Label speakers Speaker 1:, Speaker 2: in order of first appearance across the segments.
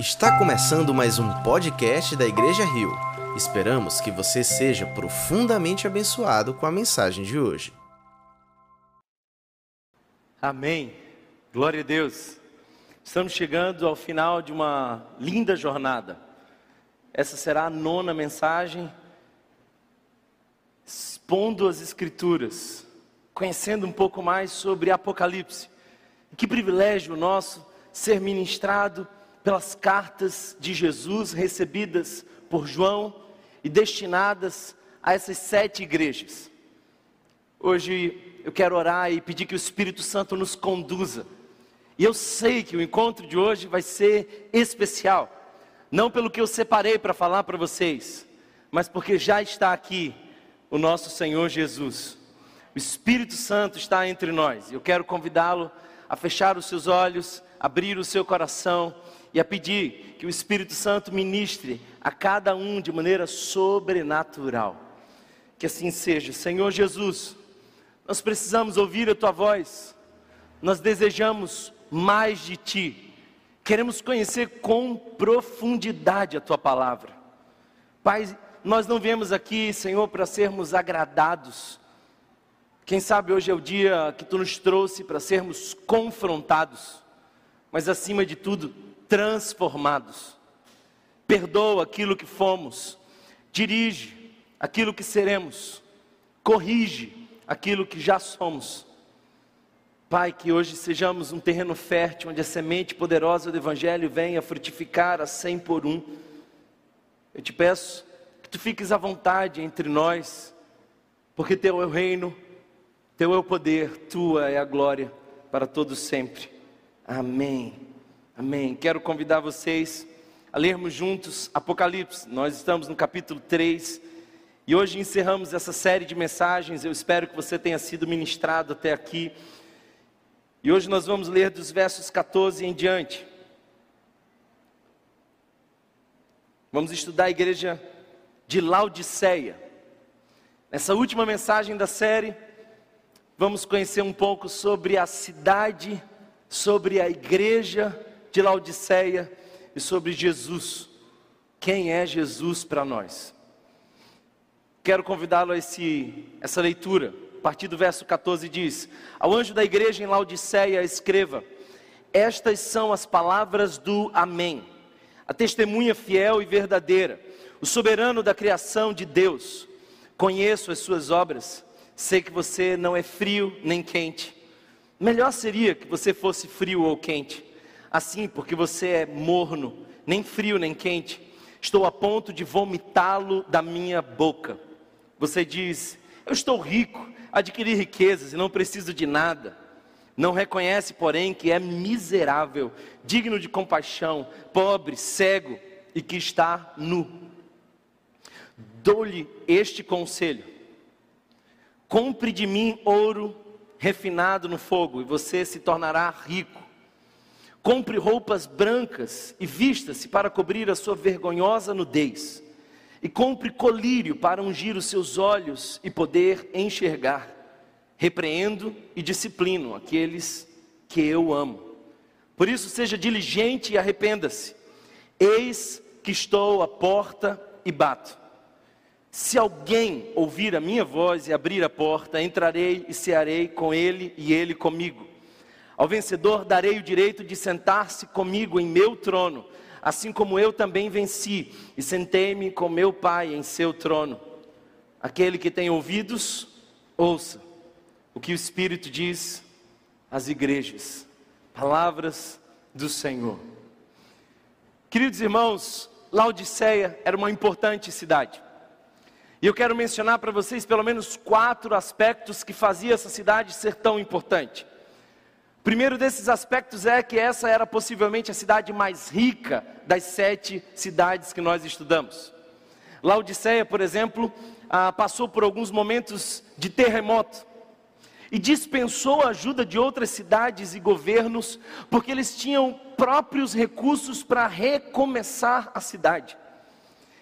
Speaker 1: Está começando mais um podcast da Igreja Rio. Esperamos que você seja profundamente abençoado com a mensagem de hoje.
Speaker 2: Amém. Glória a Deus. Estamos chegando ao final de uma linda jornada. Essa será a nona mensagem, expondo as Escrituras, conhecendo um pouco mais sobre Apocalipse. Que privilégio nosso ser ministrado pelas cartas de Jesus recebidas por João e destinadas a essas sete igrejas. Hoje eu quero orar e pedir que o Espírito Santo nos conduza. E eu sei que o encontro de hoje vai ser especial, não pelo que eu separei para falar para vocês, mas porque já está aqui o nosso Senhor Jesus. O Espírito Santo está entre nós. Eu quero convidá-lo a fechar os seus olhos, abrir o seu coração e a pedir que o Espírito Santo ministre a cada um de maneira sobrenatural. Que assim seja. Senhor Jesus, nós precisamos ouvir a tua voz, nós desejamos mais de ti, queremos conhecer com profundidade a tua palavra. Pai, nós não viemos aqui, Senhor, para sermos agradados. Quem sabe hoje é o dia que tu nos trouxe para sermos confrontados, mas acima de tudo, transformados. Perdoa aquilo que fomos, dirige aquilo que seremos, corrige aquilo que já somos. Pai, que hoje sejamos um terreno fértil, onde a semente poderosa do Evangelho venha frutificar a cem por um. Eu te peço que tu fiques à vontade entre nós, porque teu é o reino, teu é o poder, tua é a glória para todos sempre. Amém. Amém. Quero convidar vocês a lermos juntos Apocalipse. Nós estamos no capítulo 3 e hoje encerramos essa série de mensagens. Eu espero que você tenha sido ministrado até aqui. E hoje nós vamos ler dos versos 14 em diante. Vamos estudar a igreja de Laodiceia. Nessa última mensagem da série, vamos conhecer um pouco sobre a cidade, sobre a igreja de Laodiceia e sobre Jesus. Quem é Jesus para nós? Quero convidá-lo a esse, essa leitura. A partir do verso 14 diz: Ao anjo da igreja em Laodiceia, escreva: Estas são as palavras do Amém, a testemunha fiel e verdadeira, o soberano da criação de Deus. Conheço as suas obras, sei que você não é frio nem quente. Melhor seria que você fosse frio ou quente assim, porque você é morno, nem frio nem quente, estou a ponto de vomitá-lo da minha boca. Você diz: Eu estou rico, adquiri riquezas e não preciso de nada. Não reconhece, porém, que é miserável, digno de compaixão, pobre, cego e que está nu. Dou-lhe este conselho: compre de mim ouro refinado no fogo, e você se tornará rico Compre roupas brancas e vista-se para cobrir a sua vergonhosa nudez. E compre colírio para ungir os seus olhos e poder enxergar. Repreendo e disciplino aqueles que eu amo. Por isso, seja diligente e arrependa-se. Eis que estou à porta e bato. Se alguém ouvir a minha voz e abrir a porta, entrarei e cearei com ele e ele comigo. Ao vencedor darei o direito de sentar-se comigo em meu trono, assim como eu também venci e sentei-me com meu Pai em seu trono. Aquele que tem ouvidos, ouça o que o Espírito diz às igrejas. Palavras do Senhor. Queridos irmãos, Laodiceia era uma importante cidade. E eu quero mencionar para vocês pelo menos quatro aspectos que fazia essa cidade ser tão importante. Primeiro desses aspectos é que essa era possivelmente a cidade mais rica das sete cidades que nós estudamos. Laodiceia, por exemplo, ah, passou por alguns momentos de terremoto e dispensou a ajuda de outras cidades e governos, porque eles tinham próprios recursos para recomeçar a cidade.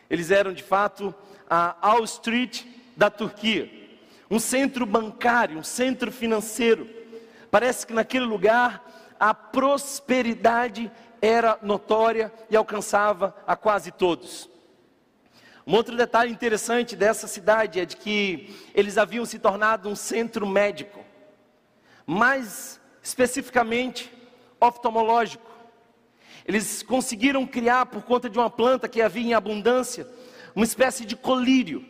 Speaker 2: Eles eram de fato a Wall Street da Turquia, um centro bancário, um centro financeiro Parece que naquele lugar a prosperidade era notória e alcançava a quase todos. Um outro detalhe interessante dessa cidade é de que eles haviam se tornado um centro médico, mais especificamente oftalmológico. Eles conseguiram criar, por conta de uma planta que havia em abundância, uma espécie de colírio,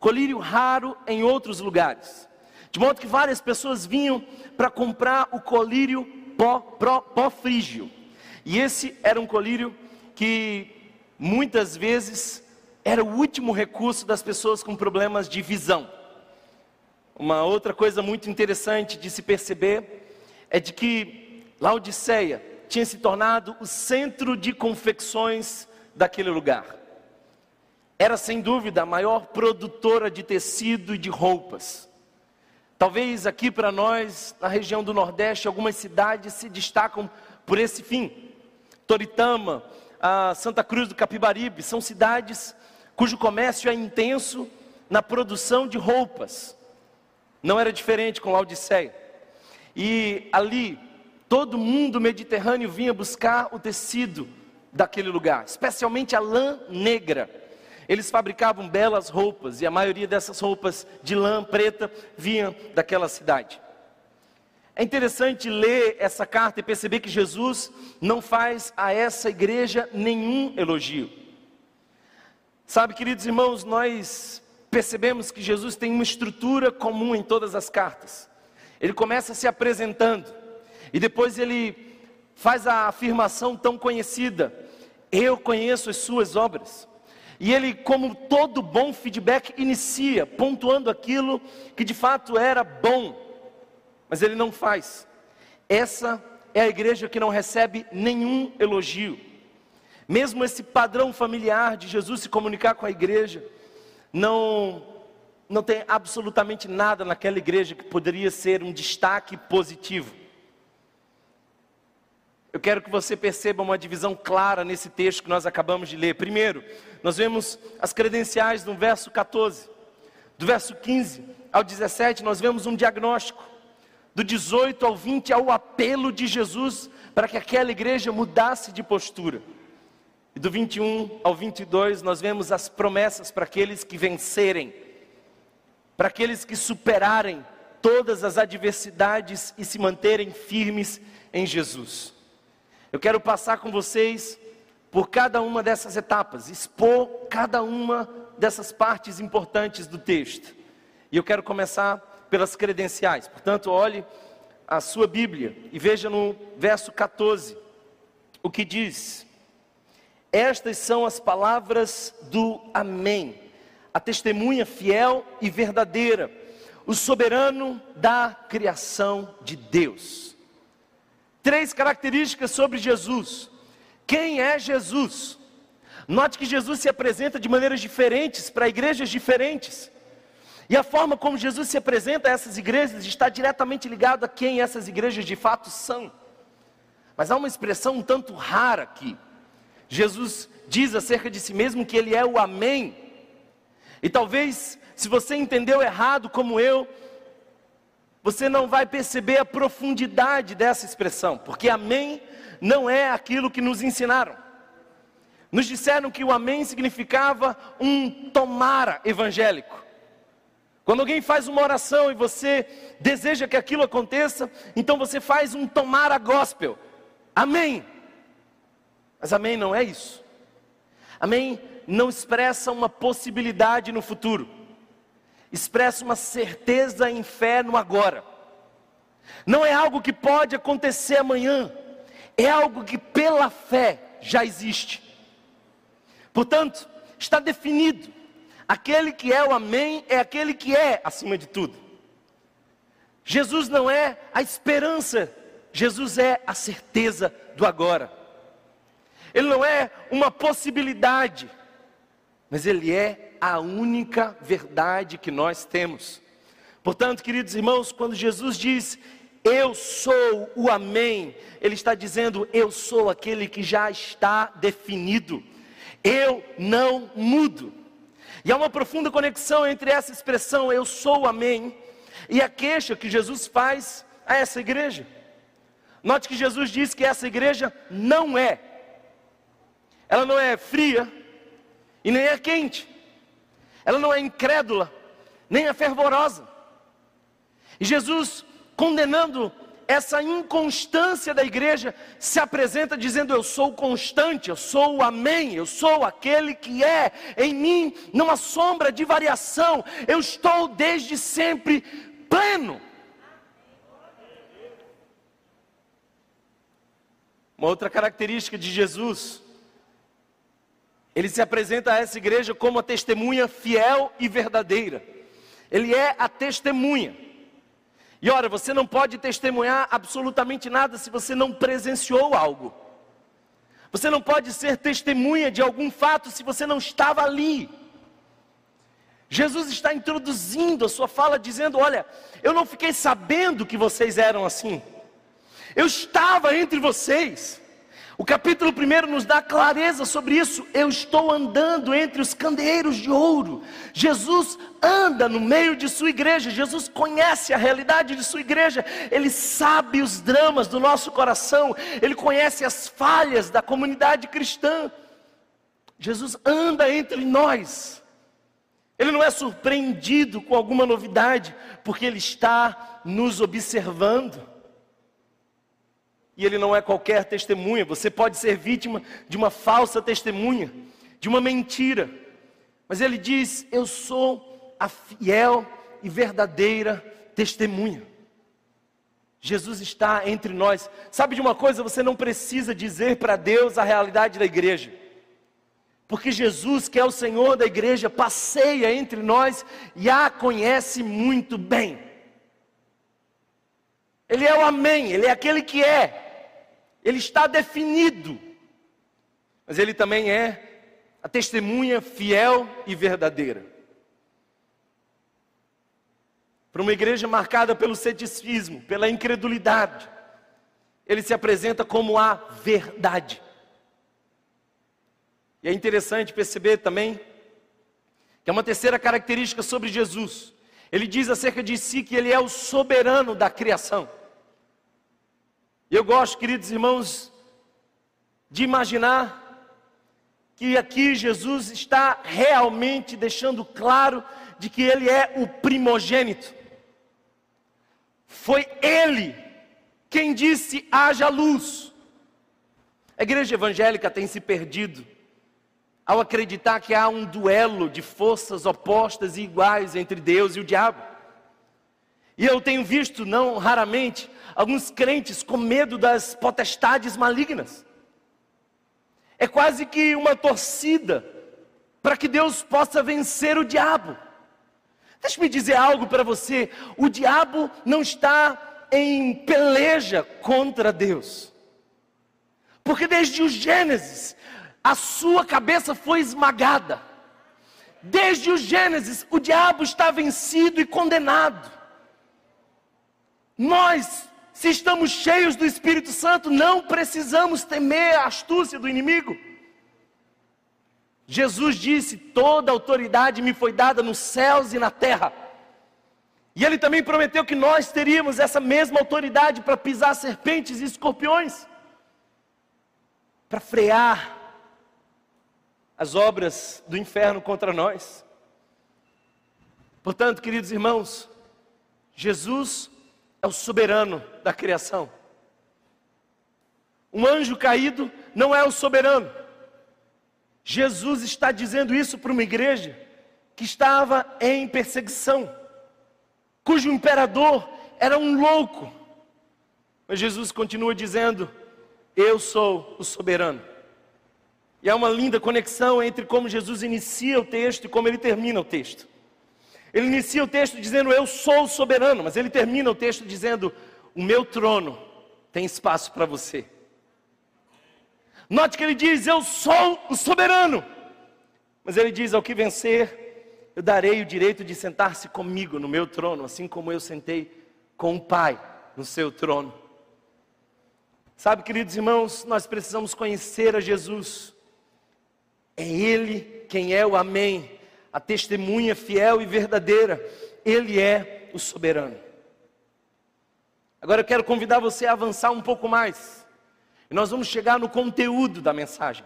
Speaker 2: colírio raro em outros lugares. De modo que várias pessoas vinham para comprar o colírio pó, pó, pó frígio. E esse era um colírio que muitas vezes era o último recurso das pessoas com problemas de visão. Uma outra coisa muito interessante de se perceber é de que Laodiceia tinha se tornado o centro de confecções daquele lugar. Era sem dúvida a maior produtora de tecido e de roupas. Talvez aqui para nós, na região do Nordeste, algumas cidades se destacam por esse fim. Toritama, Santa Cruz do Capibaribe, são cidades cujo comércio é intenso na produção de roupas. Não era diferente com Laodiceia. E ali, todo mundo mediterrâneo vinha buscar o tecido daquele lugar, especialmente a lã negra. Eles fabricavam belas roupas e a maioria dessas roupas de lã preta vinha daquela cidade. É interessante ler essa carta e perceber que Jesus não faz a essa igreja nenhum elogio. Sabe, queridos irmãos, nós percebemos que Jesus tem uma estrutura comum em todas as cartas. Ele começa se apresentando e depois ele faz a afirmação tão conhecida: Eu conheço as suas obras. E ele, como todo bom feedback, inicia pontuando aquilo que de fato era bom, mas ele não faz. Essa é a igreja que não recebe nenhum elogio. Mesmo esse padrão familiar de Jesus se comunicar com a igreja, não não tem absolutamente nada naquela igreja que poderia ser um destaque positivo. Eu quero que você perceba uma divisão clara nesse texto que nós acabamos de ler. Primeiro, nós vemos as credenciais no verso 14. Do verso 15 ao 17, nós vemos um diagnóstico. Do 18 ao 20, ao apelo de Jesus para que aquela igreja mudasse de postura. E do 21 ao 22, nós vemos as promessas para aqueles que vencerem para aqueles que superarem todas as adversidades e se manterem firmes em Jesus. Eu quero passar com vocês por cada uma dessas etapas, expor cada uma dessas partes importantes do texto. E eu quero começar pelas credenciais. Portanto, olhe a sua Bíblia e veja no verso 14 o que diz: Estas são as palavras do Amém a testemunha fiel e verdadeira, o soberano da criação de Deus. Três características sobre Jesus. Quem é Jesus? Note que Jesus se apresenta de maneiras diferentes para igrejas diferentes. E a forma como Jesus se apresenta a essas igrejas está diretamente ligado a quem essas igrejas de fato são. Mas há uma expressão um tanto rara aqui. Jesus diz acerca de si mesmo que ele é o Amém, e talvez, se você entendeu errado como eu, você não vai perceber a profundidade dessa expressão, porque amém não é aquilo que nos ensinaram. Nos disseram que o amém significava um tomara evangélico. Quando alguém faz uma oração e você deseja que aquilo aconteça, então você faz um tomara gospel. Amém. Mas amém não é isso. Amém não expressa uma possibilidade no futuro, expressa uma certeza em fé no agora. Não é algo que pode acontecer amanhã, é algo que pela fé já existe. Portanto, está definido: aquele que é o Amém é aquele que é acima de tudo. Jesus não é a esperança, Jesus é a certeza do agora. Ele não é uma possibilidade, mas Ele é a única verdade que nós temos. Portanto, queridos irmãos, quando Jesus diz, Eu sou o Amém, Ele está dizendo, Eu sou aquele que já está definido, eu não mudo. E há uma profunda conexão entre essa expressão, Eu sou o Amém, e a queixa que Jesus faz a essa igreja. Note que Jesus diz que essa igreja não é. Ela não é fria e nem é quente. Ela não é incrédula, nem é fervorosa. E Jesus, condenando essa inconstância da igreja, se apresenta dizendo: Eu sou constante, eu sou o Amém, eu sou aquele que é, em mim não há sombra de variação, eu estou desde sempre pleno. Uma outra característica de Jesus, ele se apresenta a essa igreja como a testemunha fiel e verdadeira. Ele é a testemunha. E ora, você não pode testemunhar absolutamente nada se você não presenciou algo. Você não pode ser testemunha de algum fato se você não estava ali. Jesus está introduzindo a sua fala dizendo: Olha, eu não fiquei sabendo que vocês eram assim. Eu estava entre vocês. O capítulo 1 nos dá clareza sobre isso. Eu estou andando entre os candeeiros de ouro. Jesus anda no meio de sua igreja. Jesus conhece a realidade de sua igreja. Ele sabe os dramas do nosso coração. Ele conhece as falhas da comunidade cristã. Jesus anda entre nós. Ele não é surpreendido com alguma novidade, porque ele está nos observando. E ele não é qualquer testemunha. Você pode ser vítima de uma falsa testemunha, de uma mentira. Mas ele diz: Eu sou a fiel e verdadeira testemunha. Jesus está entre nós. Sabe de uma coisa? Você não precisa dizer para Deus a realidade da igreja. Porque Jesus, que é o Senhor da igreja, passeia entre nós e a conhece muito bem. Ele é o Amém, Ele é aquele que é, Ele está definido, mas Ele também é a testemunha fiel e verdadeira. Para uma igreja marcada pelo ceticismo, pela incredulidade, Ele se apresenta como a verdade. E é interessante perceber também que é uma terceira característica sobre Jesus. Ele diz acerca de si que ele é o soberano da criação. Eu gosto, queridos irmãos, de imaginar que aqui Jesus está realmente deixando claro de que ele é o primogênito. Foi ele quem disse: haja luz. A igreja evangélica tem se perdido ao acreditar que há um duelo de forças opostas e iguais entre Deus e o diabo. E eu tenho visto, não raramente, alguns crentes com medo das potestades malignas. É quase que uma torcida para que Deus possa vencer o diabo. Deixe-me dizer algo para você: o diabo não está em peleja contra Deus, porque desde o Gênesis a sua cabeça foi esmagada. Desde o Gênesis, o diabo está vencido e condenado. Nós, se estamos cheios do Espírito Santo, não precisamos temer a astúcia do inimigo. Jesus disse: Toda autoridade me foi dada nos céus e na terra. E ele também prometeu que nós teríamos essa mesma autoridade para pisar serpentes e escorpiões, para frear as obras do inferno contra nós. Portanto, queridos irmãos, Jesus é o soberano da criação. Um anjo caído não é o soberano. Jesus está dizendo isso para uma igreja que estava em perseguição, cujo imperador era um louco. Mas Jesus continua dizendo: Eu sou o soberano. E há uma linda conexão entre como Jesus inicia o texto e como ele termina o texto. Ele inicia o texto dizendo: Eu sou soberano, mas ele termina o texto dizendo: O meu trono tem espaço para você. Note que ele diz: Eu sou o soberano, mas ele diz: Ao que vencer, eu darei o direito de sentar-se comigo no meu trono, assim como eu sentei com o Pai no seu trono. Sabe, queridos irmãos, nós precisamos conhecer a Jesus é Ele quem é o Amém, a testemunha fiel e verdadeira. Ele é o soberano. Agora eu quero convidar você a avançar um pouco mais. E nós vamos chegar no conteúdo da mensagem.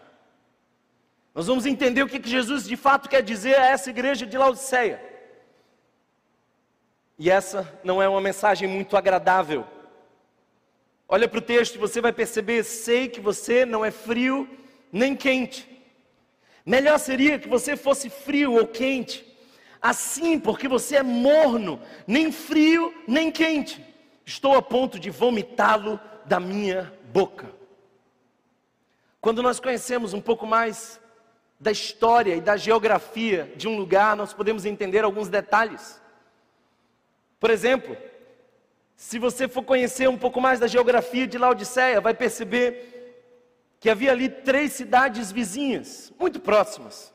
Speaker 2: Nós vamos entender o que, que Jesus de fato quer dizer a essa igreja de Laodiceia. E essa não é uma mensagem muito agradável. Olha para o texto e você vai perceber: sei que você não é frio nem quente. Melhor seria que você fosse frio ou quente. Assim, porque você é morno, nem frio nem quente. Estou a ponto de vomitá-lo da minha boca. Quando nós conhecemos um pouco mais da história e da geografia de um lugar, nós podemos entender alguns detalhes. Por exemplo, se você for conhecer um pouco mais da geografia de Laodiceia, vai perceber que havia ali três cidades vizinhas, muito próximas.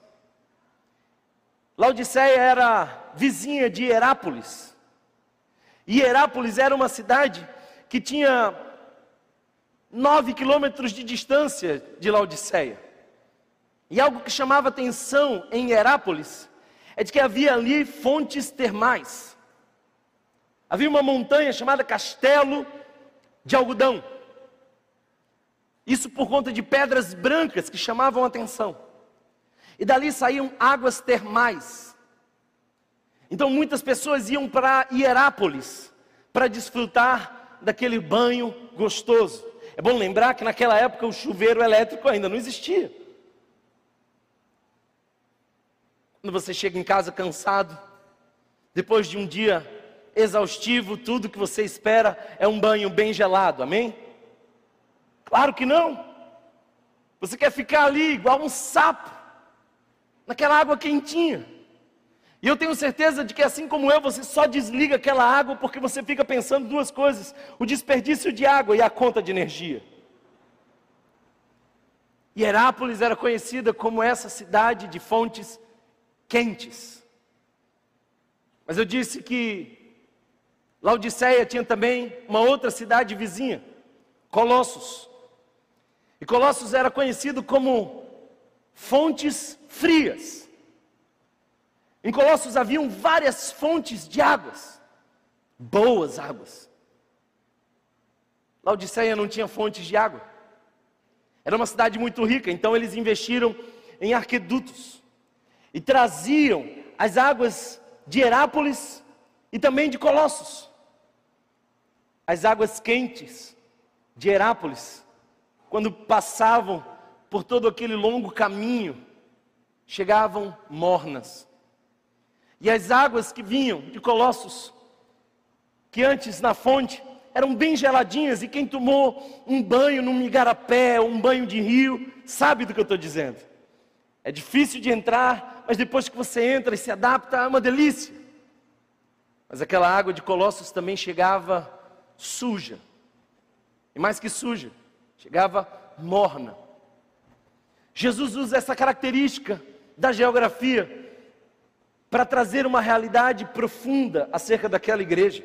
Speaker 2: Laodiceia era vizinha de Herápolis. E Herápolis era uma cidade que tinha nove quilômetros de distância de Laodiceia. E algo que chamava atenção em Herápolis é de que havia ali fontes termais. Havia uma montanha chamada Castelo de Algodão. Isso por conta de pedras brancas que chamavam a atenção. E dali saíam águas termais. Então muitas pessoas iam para Hierápolis para desfrutar daquele banho gostoso. É bom lembrar que naquela época o chuveiro elétrico ainda não existia. Quando você chega em casa cansado, depois de um dia exaustivo, tudo que você espera é um banho bem gelado, amém? Claro que não. Você quer ficar ali igual um sapo, naquela água quentinha. E eu tenho certeza de que assim como eu, você só desliga aquela água porque você fica pensando duas coisas: o desperdício de água e a conta de energia. Hierápolis era conhecida como essa cidade de fontes quentes. Mas eu disse que Laodiceia tinha também uma outra cidade vizinha, Colossos. E Colossos era conhecido como fontes frias. Em Colossos haviam várias fontes de águas, boas águas. Laodiceia não tinha fontes de água. Era uma cidade muito rica, então eles investiram em arquedutos e traziam as águas de Herápolis e também de Colossos. As águas quentes de Herápolis, quando passavam por todo aquele longo caminho, chegavam mornas. E as águas que vinham de Colossos, que antes na fonte eram bem geladinhas, e quem tomou um banho num igarapé, um banho de rio, sabe do que eu estou dizendo. É difícil de entrar, mas depois que você entra e se adapta, é uma delícia. Mas aquela água de Colossos também chegava suja. E mais que suja, chegava morna. Jesus usa essa característica da geografia para trazer uma realidade profunda acerca daquela igreja.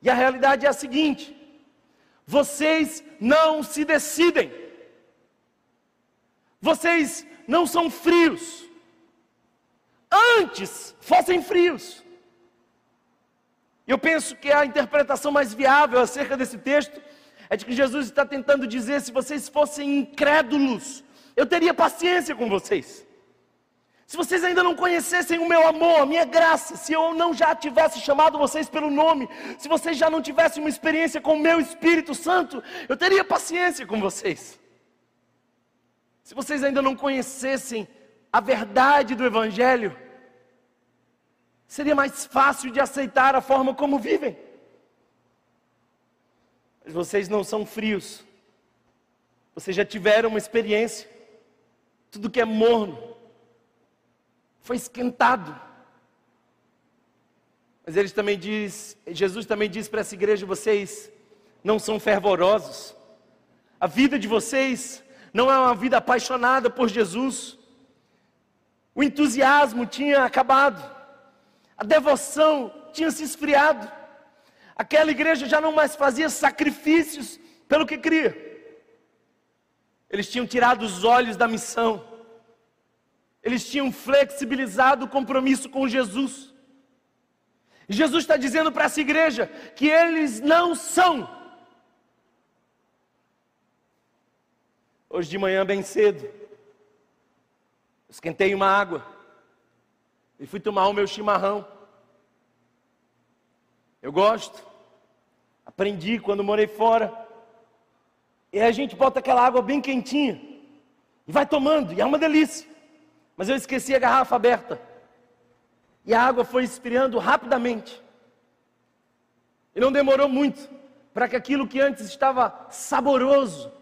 Speaker 2: E a realidade é a seguinte: vocês não se decidem, vocês não são frios, antes fossem frios. Eu penso que a interpretação mais viável acerca desse texto é de que Jesus está tentando dizer: se vocês fossem incrédulos, eu teria paciência com vocês. Se vocês ainda não conhecessem o meu amor, a minha graça, se eu não já tivesse chamado vocês pelo nome, se vocês já não tivessem uma experiência com o meu Espírito Santo, eu teria paciência com vocês. Se vocês ainda não conhecessem a verdade do Evangelho, seria mais fácil de aceitar a forma como vivem. Mas vocês não são frios, vocês já tiveram uma experiência, tudo que é morno foi esquentado. Mas eles também diz, Jesus também diz para essa igreja: vocês não são fervorosos, a vida de vocês não é uma vida apaixonada por Jesus. O entusiasmo tinha acabado, a devoção tinha se esfriado, aquela igreja já não mais fazia sacrifícios pelo que cria. Eles tinham tirado os olhos da missão, eles tinham flexibilizado o compromisso com Jesus. Jesus está dizendo para essa igreja que eles não são. Hoje de manhã, bem cedo, esquentei uma água e fui tomar o meu chimarrão. Eu gosto, aprendi quando morei fora. E a gente bota aquela água bem quentinha e vai tomando, e é uma delícia. Mas eu esqueci a garrafa aberta. E a água foi esfriando rapidamente. E não demorou muito para que aquilo que antes estava saboroso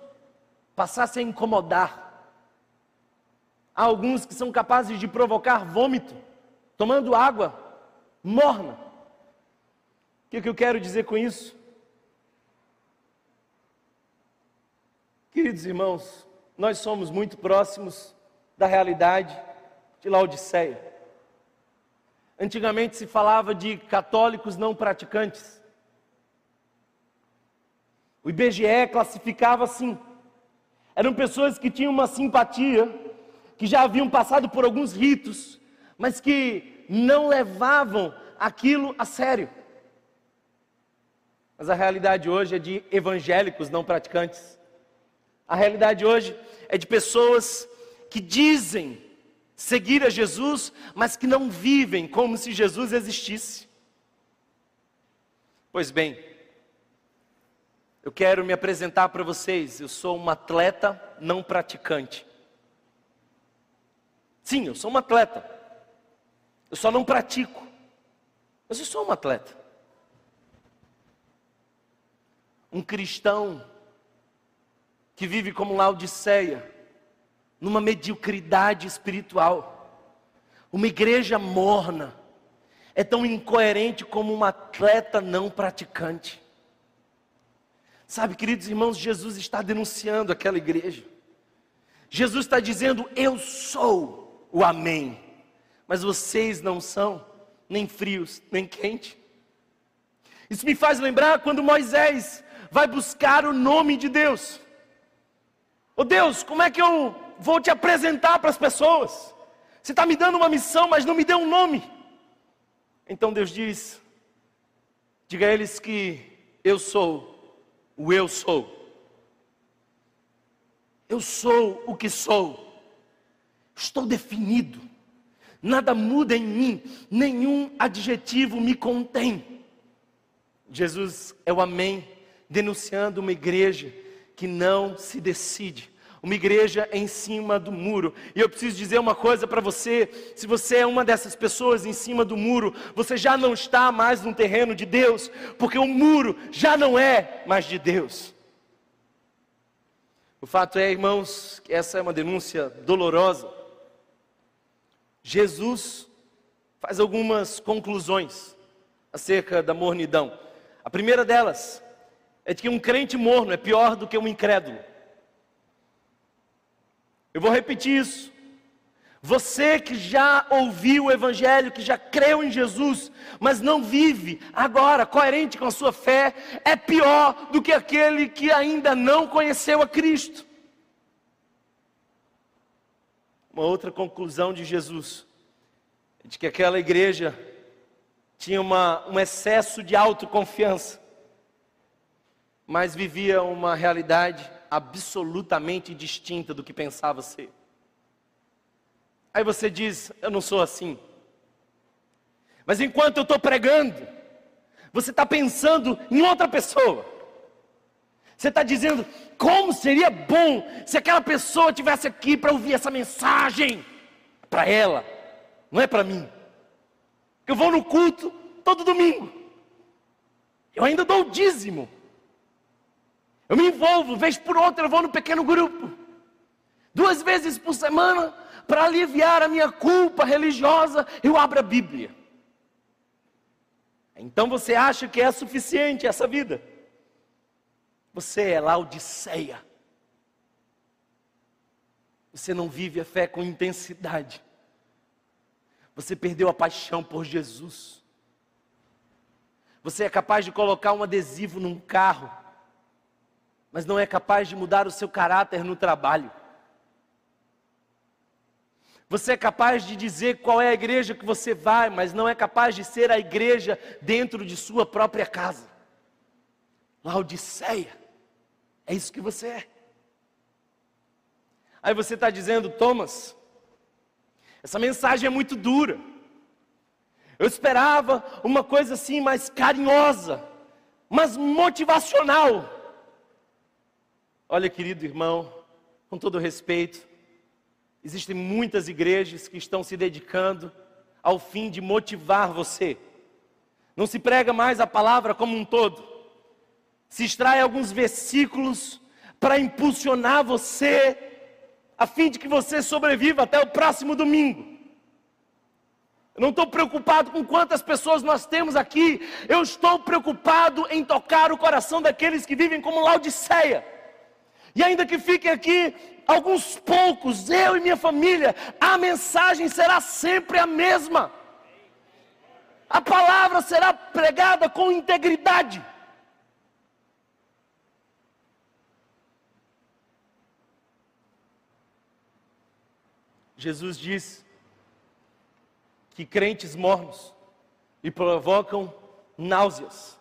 Speaker 2: passasse a incomodar. Há alguns que são capazes de provocar vômito, tomando água morna. O que, que eu quero dizer com isso? Queridos irmãos, nós somos muito próximos da realidade de Laodiceia. Antigamente se falava de católicos não praticantes. O IBGE classificava assim: eram pessoas que tinham uma simpatia, que já haviam passado por alguns ritos, mas que não levavam aquilo a sério. Mas a realidade hoje é de evangélicos não praticantes. A realidade hoje é de pessoas que dizem seguir a Jesus, mas que não vivem como se Jesus existisse. Pois bem, eu quero me apresentar para vocês. Eu sou um atleta não praticante. Sim, eu sou um atleta. Eu só não pratico. Mas eu sou um atleta. Um cristão que vive como Laodiceia numa mediocridade espiritual. Uma igreja morna é tão incoerente como um atleta não praticante. Sabe, queridos irmãos, Jesus está denunciando aquela igreja. Jesus está dizendo: Eu sou o Amém, mas vocês não são nem frios, nem quentes. Isso me faz lembrar quando Moisés vai buscar o nome de Deus. Ô oh Deus, como é que eu vou te apresentar para as pessoas. Você está me dando uma missão, mas não me deu um nome. Então Deus diz: diga a eles que eu sou o eu sou. Eu sou o que sou. Estou definido. Nada muda em mim, nenhum adjetivo me contém. Jesus é o Amém, denunciando uma igreja que não se decide uma igreja em cima do muro. E eu preciso dizer uma coisa para você: se você é uma dessas pessoas em cima do muro, você já não está mais no terreno de Deus, porque o muro já não é mais de Deus. O fato é, irmãos, que essa é uma denúncia dolorosa. Jesus faz algumas conclusões acerca da mornidão. A primeira delas é de que um crente morno é pior do que um incrédulo. Eu vou repetir isso. Você que já ouviu o Evangelho, que já creu em Jesus, mas não vive agora coerente com a sua fé, é pior do que aquele que ainda não conheceu a Cristo. Uma outra conclusão de Jesus é de que aquela igreja tinha uma, um excesso de autoconfiança, mas vivia uma realidade absolutamente distinta do que pensava ser. Aí você diz: Eu não sou assim. Mas enquanto eu estou pregando, você está pensando em outra pessoa. Você está dizendo: Como seria bom se aquela pessoa tivesse aqui para ouvir essa mensagem? Para ela, não é para mim. Eu vou no culto todo domingo. Eu ainda dou o dízimo. Eu me envolvo, vez por outra eu vou no pequeno grupo. Duas vezes por semana, para aliviar a minha culpa religiosa, eu abro a Bíblia. Então você acha que é suficiente essa vida? Você é Laodiceia. Você não vive a fé com intensidade. Você perdeu a paixão por Jesus. Você é capaz de colocar um adesivo num carro mas não é capaz de mudar o seu caráter no trabalho. Você é capaz de dizer qual é a igreja que você vai, mas não é capaz de ser a igreja dentro de sua própria casa. Laodiceia, é isso que você é. Aí você está dizendo, Thomas, essa mensagem é muito dura. Eu esperava uma coisa assim mais carinhosa, mas motivacional. Olha, querido irmão, com todo respeito, existem muitas igrejas que estão se dedicando ao fim de motivar você. Não se prega mais a palavra como um todo. Se extrai alguns versículos para impulsionar você, a fim de que você sobreviva até o próximo domingo. Eu não estou preocupado com quantas pessoas nós temos aqui, eu estou preocupado em tocar o coração daqueles que vivem como Laodiceia. E ainda que fiquem aqui alguns poucos, eu e minha família, a mensagem será sempre a mesma. A palavra será pregada com integridade. Jesus diz que crentes mornos e provocam náuseas.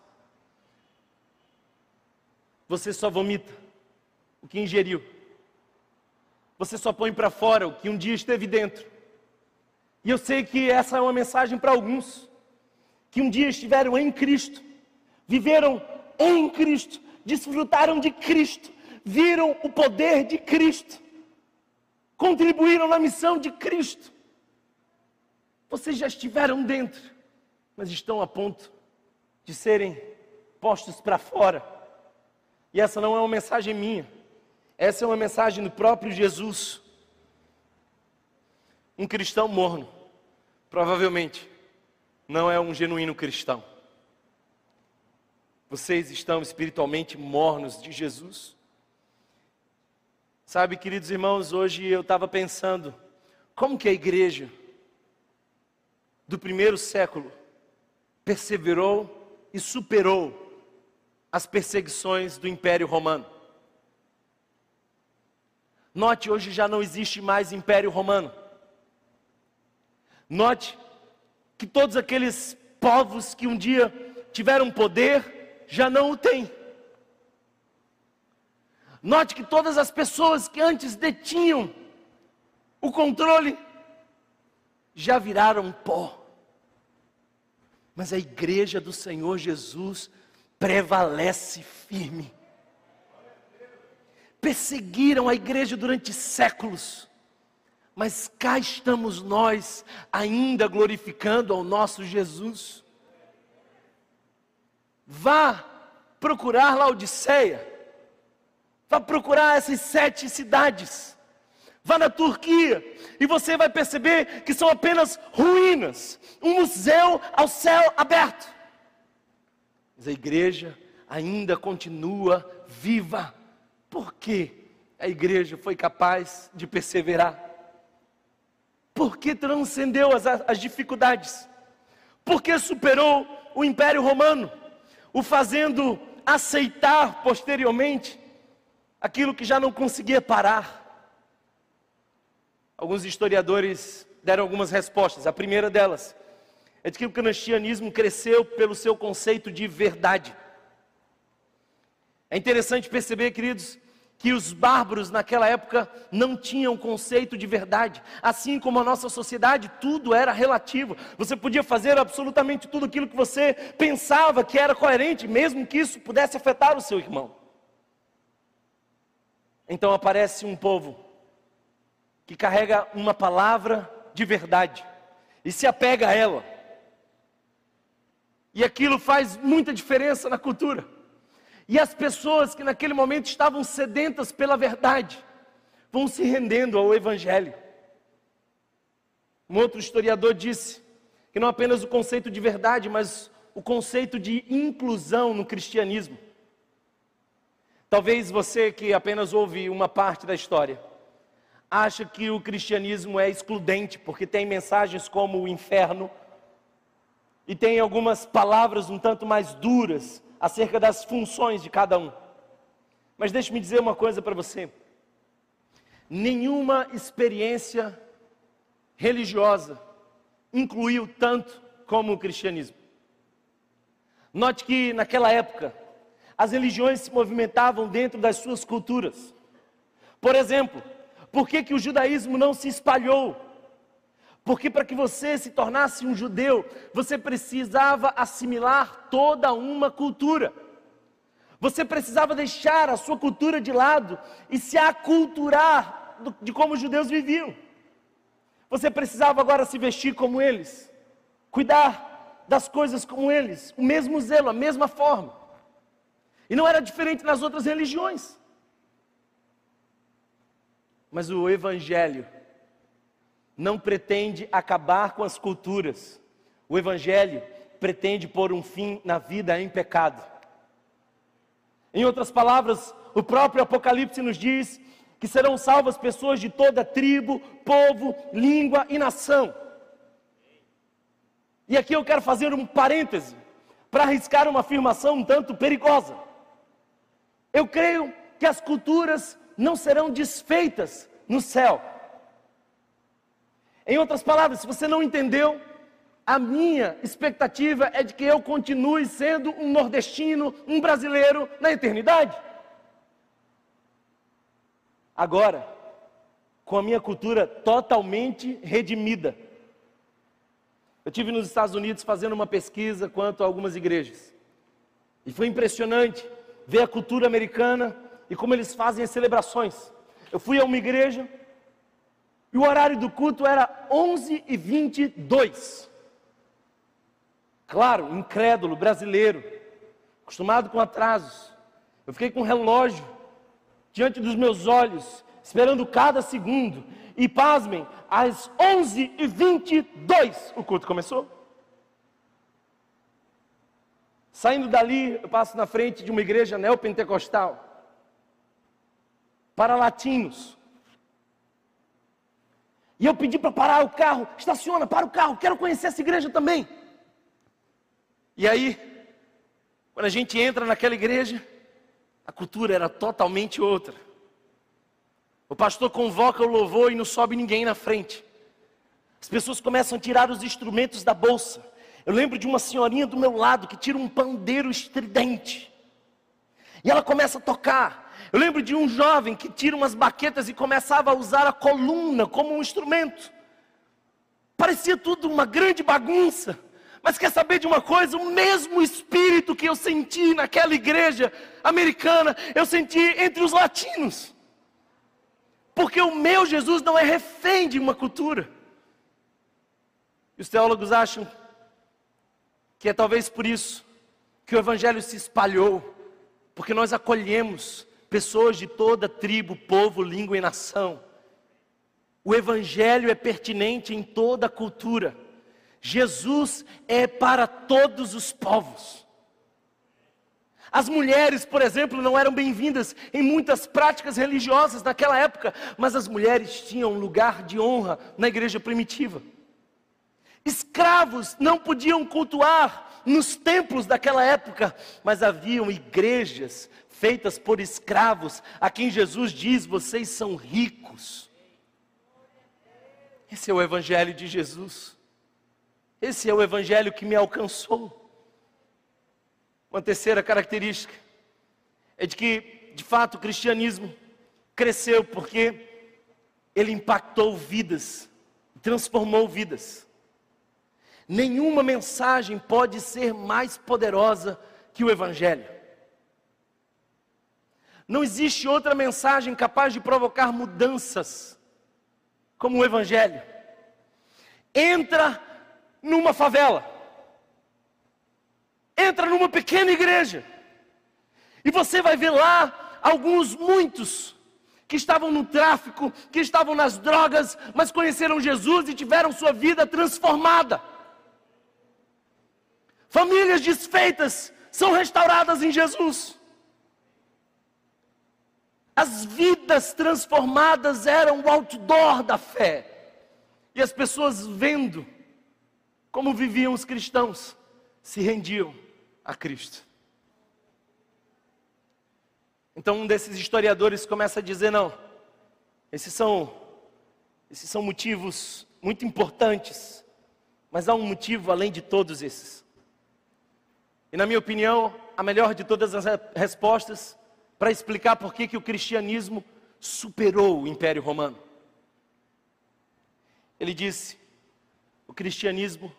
Speaker 2: Você só vomita o que ingeriu. Você só põe para fora o que um dia esteve dentro. E eu sei que essa é uma mensagem para alguns que um dia estiveram em Cristo, viveram em Cristo, desfrutaram de Cristo, viram o poder de Cristo, contribuíram na missão de Cristo vocês já estiveram dentro, mas estão a ponto de serem postos para fora. E essa não é uma mensagem minha, essa é uma mensagem do próprio Jesus. Um cristão morno, provavelmente, não é um genuíno cristão. Vocês estão espiritualmente mornos de Jesus. Sabe, queridos irmãos, hoje eu estava pensando, como que a igreja do primeiro século perseverou e superou as perseguições do Império Romano. Note, hoje já não existe mais Império Romano. Note que todos aqueles povos que um dia tiveram poder já não o têm. Note que todas as pessoas que antes detinham o controle já viraram pó mas a igreja do Senhor Jesus prevalece firme. Perseguiram a igreja durante séculos, mas cá estamos nós, ainda glorificando ao nosso Jesus. Vá procurar Laodiceia, vá procurar essas sete cidades Vá na Turquia e você vai perceber que são apenas ruínas, um museu ao céu aberto. Mas a igreja ainda continua viva. Por que a igreja foi capaz de perseverar? Porque transcendeu as, as dificuldades? Porque superou o Império Romano, o fazendo aceitar posteriormente aquilo que já não conseguia parar. Alguns historiadores deram algumas respostas. A primeira delas é de que o cristianismo cresceu pelo seu conceito de verdade. É interessante perceber, queridos, que os bárbaros naquela época não tinham conceito de verdade. Assim como a nossa sociedade, tudo era relativo. Você podia fazer absolutamente tudo aquilo que você pensava que era coerente, mesmo que isso pudesse afetar o seu irmão. Então aparece um povo que carrega uma palavra de verdade e se apega a ela. E aquilo faz muita diferença na cultura. E as pessoas que naquele momento estavam sedentas pela verdade vão se rendendo ao Evangelho. Um outro historiador disse que não apenas o conceito de verdade, mas o conceito de inclusão no cristianismo. Talvez você que apenas ouve uma parte da história, acha que o cristianismo é excludente, porque tem mensagens como o inferno e tem algumas palavras um tanto mais duras acerca das funções de cada um. Mas deixe-me dizer uma coisa para você: nenhuma experiência religiosa incluiu tanto como o cristianismo. Note que naquela época as religiões se movimentavam dentro das suas culturas. Por exemplo, por que, que o judaísmo não se espalhou? Porque para que você se tornasse um judeu, você precisava assimilar toda uma cultura. Você precisava deixar a sua cultura de lado e se aculturar de como os judeus viviam. Você precisava agora se vestir como eles, cuidar das coisas como eles, o mesmo zelo, a mesma forma. E não era diferente nas outras religiões. Mas o Evangelho não pretende acabar com as culturas. O Evangelho pretende pôr um fim na vida em pecado. Em outras palavras, o próprio Apocalipse nos diz que serão salvas pessoas de toda tribo, povo, língua e nação. E aqui eu quero fazer um parêntese para arriscar uma afirmação um tanto perigosa. Eu creio que as culturas não serão desfeitas no céu. Em outras palavras, se você não entendeu, a minha expectativa é de que eu continue sendo um nordestino, um brasileiro na eternidade. Agora, com a minha cultura totalmente redimida. Eu tive nos Estados Unidos fazendo uma pesquisa quanto a algumas igrejas. E foi impressionante ver a cultura americana e como eles fazem as celebrações. Eu fui a uma igreja e o horário do culto era 11 e 22. Claro, incrédulo, brasileiro, acostumado com atrasos. Eu fiquei com um relógio diante dos meus olhos, esperando cada segundo. E pasmem, às 11 e 22 o culto começou. Saindo dali, eu passo na frente de uma igreja neopentecostal para latinos. E eu pedi para parar o carro, estaciona, para o carro, quero conhecer essa igreja também. E aí, quando a gente entra naquela igreja, a cultura era totalmente outra. O pastor convoca o louvor e não sobe ninguém na frente. As pessoas começam a tirar os instrumentos da bolsa. Eu lembro de uma senhorinha do meu lado que tira um pandeiro estridente. E ela começa a tocar. Eu lembro de um jovem que tira umas baquetas e começava a usar a coluna como um instrumento. Parecia tudo uma grande bagunça. Mas quer saber de uma coisa? O mesmo espírito que eu senti naquela igreja americana, eu senti entre os latinos. Porque o meu Jesus não é refém de uma cultura. E os teólogos acham que é talvez por isso que o Evangelho se espalhou, porque nós acolhemos pessoas de toda tribo, povo, língua e nação. O Evangelho é pertinente em toda a cultura. Jesus é para todos os povos. As mulheres, por exemplo, não eram bem-vindas em muitas práticas religiosas naquela época, mas as mulheres tinham um lugar de honra na igreja primitiva. Escravos não podiam cultuar nos templos daquela época, mas haviam igrejas feitas por escravos, a quem Jesus diz: vocês são ricos. Esse é o Evangelho de Jesus. Esse é o Evangelho que me alcançou. Uma terceira característica é de que, de fato, o cristianismo cresceu porque ele impactou vidas, transformou vidas. Nenhuma mensagem pode ser mais poderosa que o Evangelho. Não existe outra mensagem capaz de provocar mudanças como o Evangelho. Entra numa favela, entra numa pequena igreja, e você vai ver lá alguns, muitos, que estavam no tráfico, que estavam nas drogas, mas conheceram Jesus e tiveram sua vida transformada. Famílias desfeitas são restauradas em Jesus. As vidas transformadas eram o outdoor da fé. E as pessoas vendo como viviam os cristãos, se rendiam a Cristo. Então um desses historiadores começa a dizer: não, esses são Esses são motivos muito importantes, mas há um motivo além de todos esses. E na minha opinião, a melhor de todas as respostas para explicar por que, o cristianismo superou o Império Romano. Ele disse: o cristianismo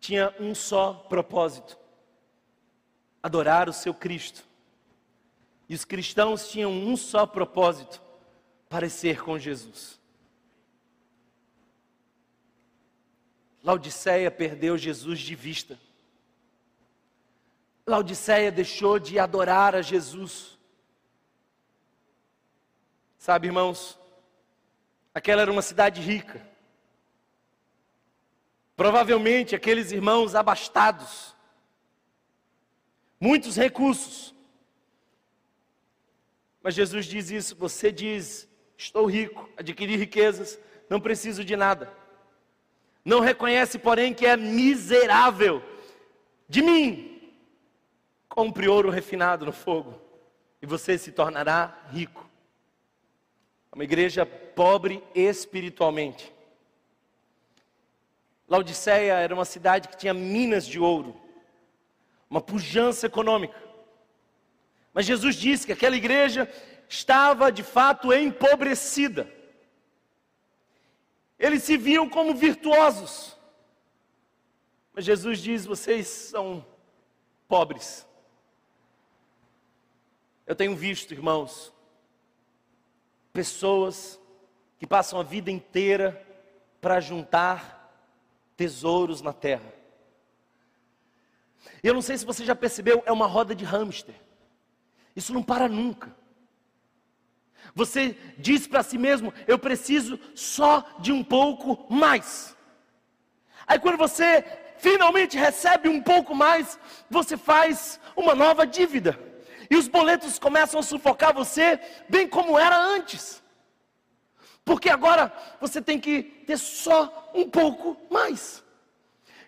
Speaker 2: tinha um só propósito: adorar o seu Cristo. E os cristãos tinham um só propósito: parecer com Jesus. Laodiceia perdeu Jesus de vista. Laodiceia deixou de adorar a Jesus. Sabe, irmãos, aquela era uma cidade rica. Provavelmente aqueles irmãos abastados, muitos recursos. Mas Jesus diz isso: você diz, estou rico, adquiri riquezas, não preciso de nada. Não reconhece, porém, que é miserável. De mim, compre ouro refinado no fogo, e você se tornará rico. É uma igreja pobre espiritualmente. Laodiceia era uma cidade que tinha minas de ouro, uma pujança econômica. Mas Jesus disse que aquela igreja estava de fato empobrecida. Eles se viam como virtuosos. Mas Jesus diz: vocês são pobres. Eu tenho visto, irmãos, pessoas que passam a vida inteira para juntar tesouros na terra. E eu não sei se você já percebeu, é uma roda de hamster. Isso não para nunca. Você diz para si mesmo: eu preciso só de um pouco mais. Aí quando você finalmente recebe um pouco mais, você faz uma nova dívida. E os boletos começam a sufocar você, bem como era antes. Porque agora você tem que ter só um pouco mais.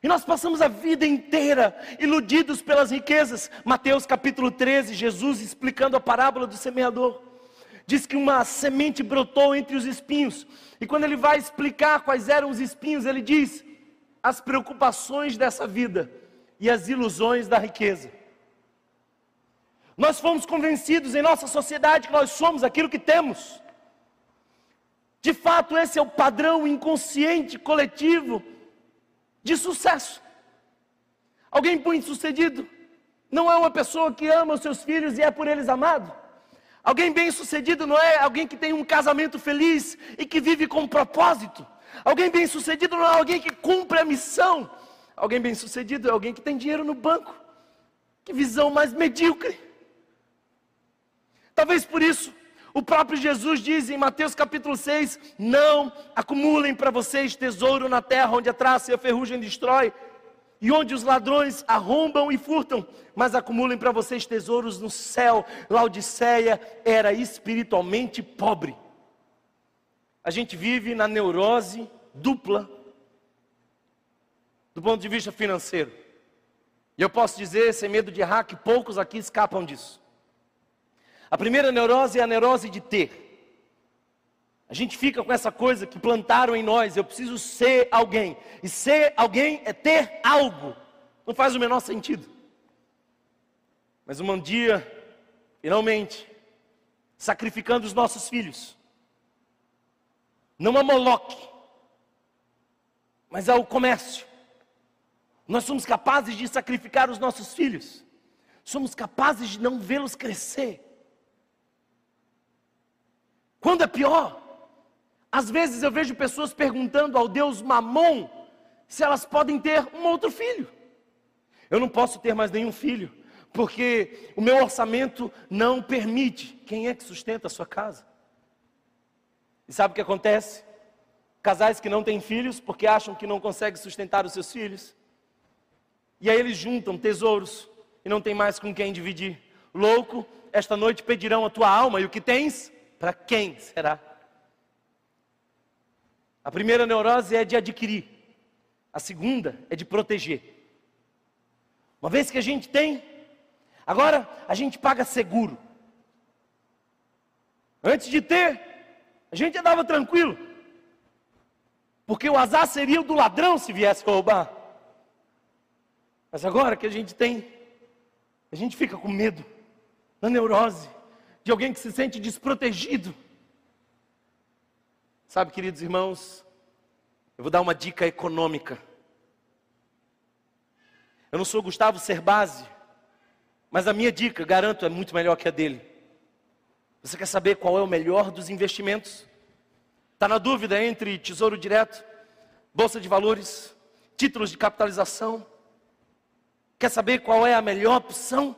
Speaker 2: E nós passamos a vida inteira iludidos pelas riquezas. Mateus capítulo 13, Jesus explicando a parábola do semeador. Diz que uma semente brotou entre os espinhos. E quando ele vai explicar quais eram os espinhos, ele diz: as preocupações dessa vida e as ilusões da riqueza. Nós fomos convencidos em nossa sociedade que nós somos aquilo que temos. De fato, esse é o padrão inconsciente coletivo de sucesso. Alguém bem-sucedido não é uma pessoa que ama os seus filhos e é por eles amado. Alguém bem-sucedido não é alguém que tem um casamento feliz e que vive com propósito. Alguém bem-sucedido não é alguém que cumpre a missão. Alguém bem-sucedido é alguém que tem dinheiro no banco. Que visão mais medíocre. Talvez por isso o próprio Jesus diz em Mateus capítulo 6: Não acumulem para vocês tesouro na terra, onde a traça e a ferrugem destrói, e onde os ladrões arrombam e furtam, mas acumulem para vocês tesouros no céu. Laodiceia era espiritualmente pobre. A gente vive na neurose dupla do ponto de vista financeiro. E eu posso dizer, sem medo de errar, que poucos aqui escapam disso. A primeira neurose é a neurose de ter. A gente fica com essa coisa que plantaram em nós, eu preciso ser alguém. E ser alguém é ter algo. Não faz o menor sentido. Mas um dia, finalmente, sacrificando os nossos filhos, não a Moloque, mas ao comércio. Nós somos capazes de sacrificar os nossos filhos, somos capazes de não vê-los crescer. Quando é pior, às vezes eu vejo pessoas perguntando ao Deus Mamon se elas podem ter um outro filho. Eu não posso ter mais nenhum filho, porque o meu orçamento não permite. Quem é que sustenta a sua casa? E sabe o que acontece? Casais que não têm filhos porque acham que não conseguem sustentar os seus filhos. E aí eles juntam tesouros e não tem mais com quem dividir. Louco, esta noite pedirão a tua alma e o que tens? Para quem será? A primeira neurose é de adquirir, a segunda é de proteger. Uma vez que a gente tem, agora a gente paga seguro. Antes de ter, a gente andava tranquilo. Porque o azar seria o do ladrão se viesse roubar. Mas agora que a gente tem, a gente fica com medo, na neurose, de alguém que se sente desprotegido. Sabe, queridos irmãos, eu vou dar uma dica econômica. Eu não sou Gustavo Cerbasi, mas a minha dica, garanto, é muito melhor que a dele. Você quer saber qual é o melhor dos investimentos? Está na dúvida entre tesouro direto, bolsa de valores, títulos de capitalização? Quer saber qual é a melhor opção?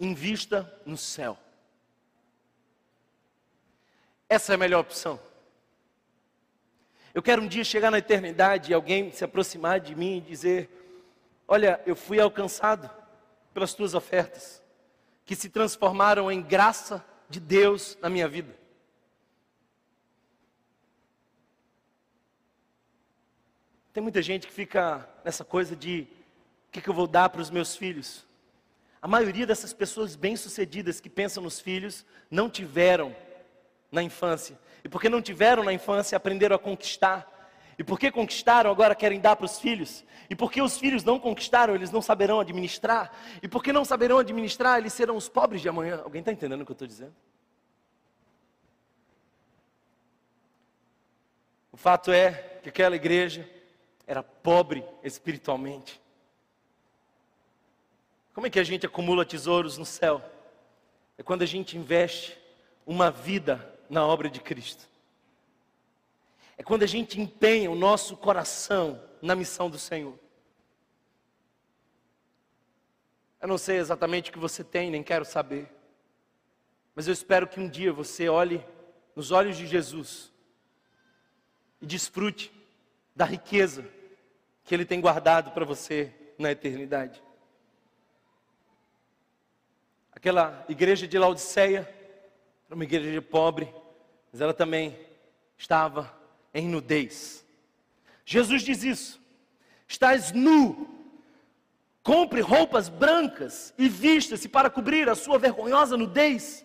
Speaker 2: Invista no céu. Essa é a melhor opção. Eu quero um dia chegar na eternidade e alguém se aproximar de mim e dizer: Olha, eu fui alcançado pelas tuas ofertas, que se transformaram em graça de Deus na minha vida. Tem muita gente que fica nessa coisa de o que, que eu vou dar para os meus filhos. A maioria dessas pessoas bem-sucedidas que pensam nos filhos não tiveram na infância. E porque não tiveram na infância, aprenderam a conquistar. E porque conquistaram, agora querem dar para os filhos. E porque os filhos não conquistaram, eles não saberão administrar. E porque não saberão administrar, eles serão os pobres de amanhã. Alguém está entendendo o que eu estou dizendo? O fato é que aquela igreja era pobre espiritualmente. Como é que a gente acumula tesouros no céu? É quando a gente investe uma vida na obra de Cristo. É quando a gente empenha o nosso coração na missão do Senhor. Eu não sei exatamente o que você tem, nem quero saber. Mas eu espero que um dia você olhe nos olhos de Jesus e desfrute da riqueza que Ele tem guardado para você na eternidade. Aquela igreja de Laodiceia era uma igreja pobre, mas ela também estava em nudez. Jesus diz isso: estás nu, compre roupas brancas e vista-se para cobrir a sua vergonhosa nudez.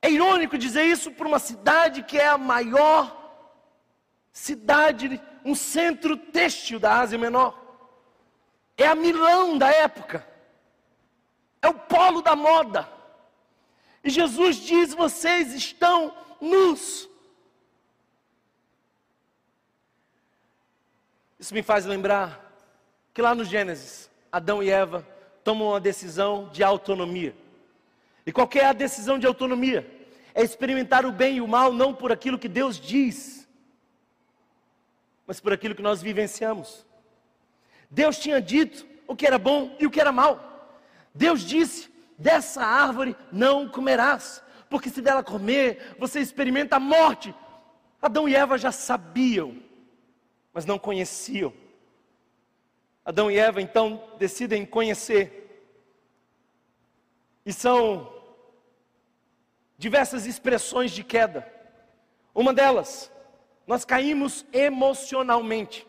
Speaker 2: É irônico dizer isso para uma cidade que é a maior cidade um centro têxtil da Ásia Menor. É a Milão da época. É o polo da moda. E Jesus diz: vocês estão nus. Isso me faz lembrar que lá no Gênesis, Adão e Eva tomam uma decisão de autonomia. E qual é a decisão de autonomia? É experimentar o bem e o mal não por aquilo que Deus diz, mas por aquilo que nós vivenciamos. Deus tinha dito o que era bom e o que era mal. Deus disse: dessa árvore não comerás, porque se dela comer, você experimenta a morte. Adão e Eva já sabiam, mas não conheciam. Adão e Eva então decidem conhecer. E são diversas expressões de queda. Uma delas nós caímos emocionalmente.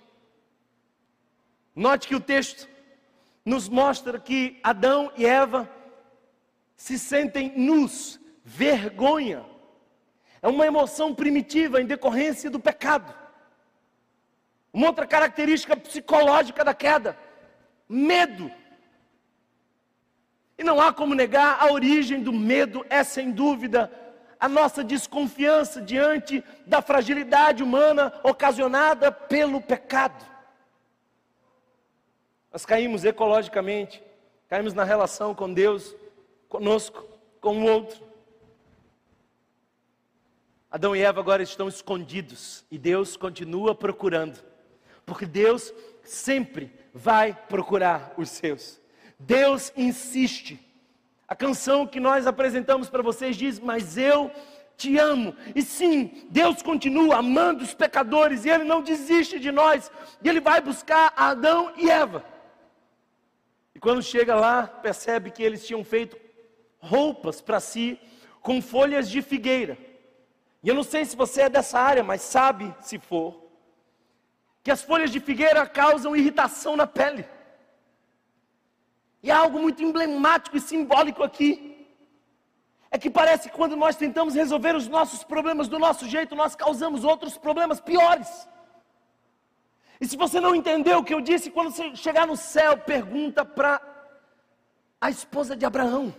Speaker 2: Note que o texto nos mostra que Adão e Eva se sentem nus, vergonha. É uma emoção primitiva em decorrência do pecado. Uma outra característica psicológica da queda: medo. E não há como negar a origem do medo, é sem dúvida a nossa desconfiança diante da fragilidade humana ocasionada pelo pecado. Nós caímos ecologicamente, caímos na relação com Deus, conosco, com o outro. Adão e Eva agora estão escondidos e Deus continua procurando, porque Deus sempre vai procurar os seus. Deus insiste a canção que nós apresentamos para vocês diz: Mas eu te amo. E sim, Deus continua amando os pecadores e Ele não desiste de nós. E Ele vai buscar Adão e Eva. E quando chega lá, percebe que eles tinham feito roupas para si com folhas de figueira. E eu não sei se você é dessa área, mas sabe, se for, que as folhas de figueira causam irritação na pele. E há algo muito emblemático e simbólico aqui. é que parece que quando nós tentamos resolver os nossos problemas do nosso jeito, nós causamos outros problemas piores. E se você não entendeu o que eu disse, quando você chegar no céu, pergunta para a esposa de Abraão.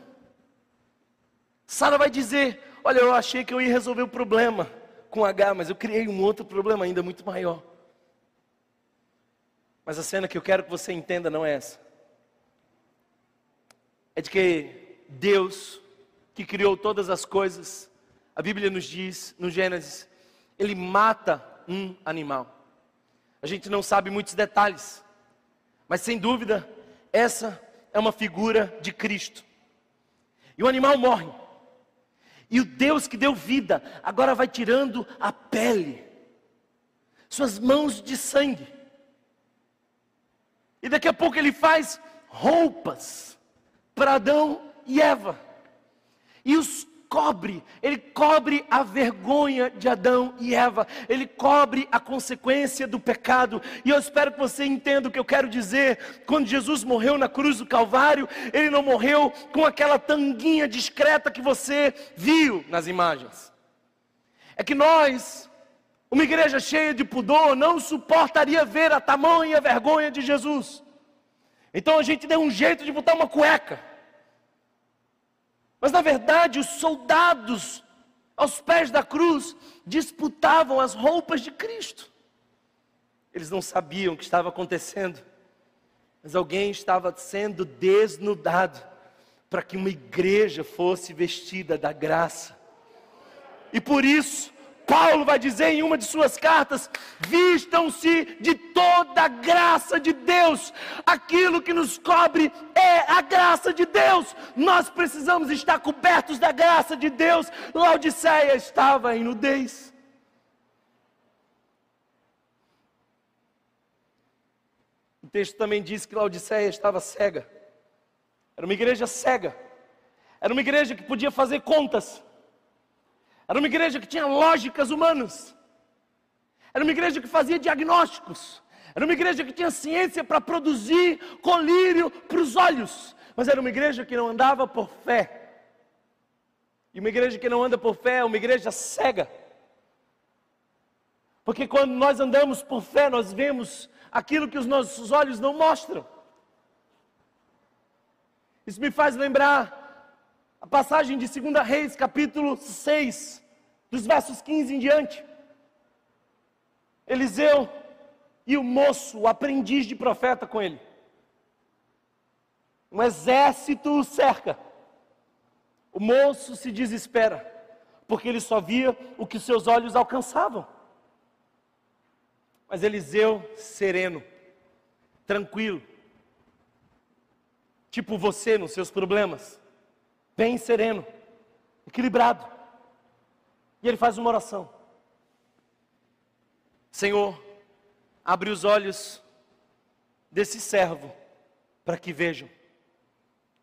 Speaker 2: Sara vai dizer: Olha, eu achei que eu ia resolver o problema com H, mas eu criei um outro problema ainda muito maior. Mas a cena que eu quero que você entenda não é essa. É de que Deus que criou todas as coisas, a Bíblia nos diz, no Gênesis, ele mata um animal. A gente não sabe muitos detalhes, mas sem dúvida, essa é uma figura de Cristo. E o animal morre. E o Deus que deu vida, agora vai tirando a pele, suas mãos de sangue. E daqui a pouco ele faz roupas para Adão e Eva e os cobre, ele cobre a vergonha de Adão e Eva, ele cobre a consequência do pecado. E eu espero que você entenda o que eu quero dizer. Quando Jesus morreu na cruz do Calvário, ele não morreu com aquela tanguinha discreta que você viu nas imagens. É que nós, uma igreja cheia de pudor, não suportaria ver a tamanha vergonha de Jesus. Então a gente deu um jeito de botar uma cueca mas na verdade, os soldados aos pés da cruz disputavam as roupas de Cristo. Eles não sabiam o que estava acontecendo, mas alguém estava sendo desnudado para que uma igreja fosse vestida da graça. E por isso, Paulo vai dizer em uma de suas cartas: vistam-se de toda a graça de Deus, aquilo que nos cobre é a graça de Deus, nós precisamos estar cobertos da graça de Deus. Laodiceia estava em nudez. O texto também diz que Laodiceia estava cega, era uma igreja cega, era uma igreja que podia fazer contas era uma igreja que tinha lógicas humanas. Era uma igreja que fazia diagnósticos. Era uma igreja que tinha ciência para produzir colírio para os olhos. Mas era uma igreja que não andava por fé. E uma igreja que não anda por fé é uma igreja cega. Porque quando nós andamos por fé, nós vemos aquilo que os nossos olhos não mostram. Isso me faz lembrar a passagem de 2 Reis, capítulo 6, dos versos 15 em diante. Eliseu e o moço, o aprendiz de profeta com ele. Um exército o cerca. O moço se desespera, porque ele só via o que seus olhos alcançavam. Mas Eliseu, sereno, tranquilo, tipo você nos seus problemas, bem sereno, equilibrado. E ele faz uma oração: Senhor, abre os olhos desse servo para que vejam.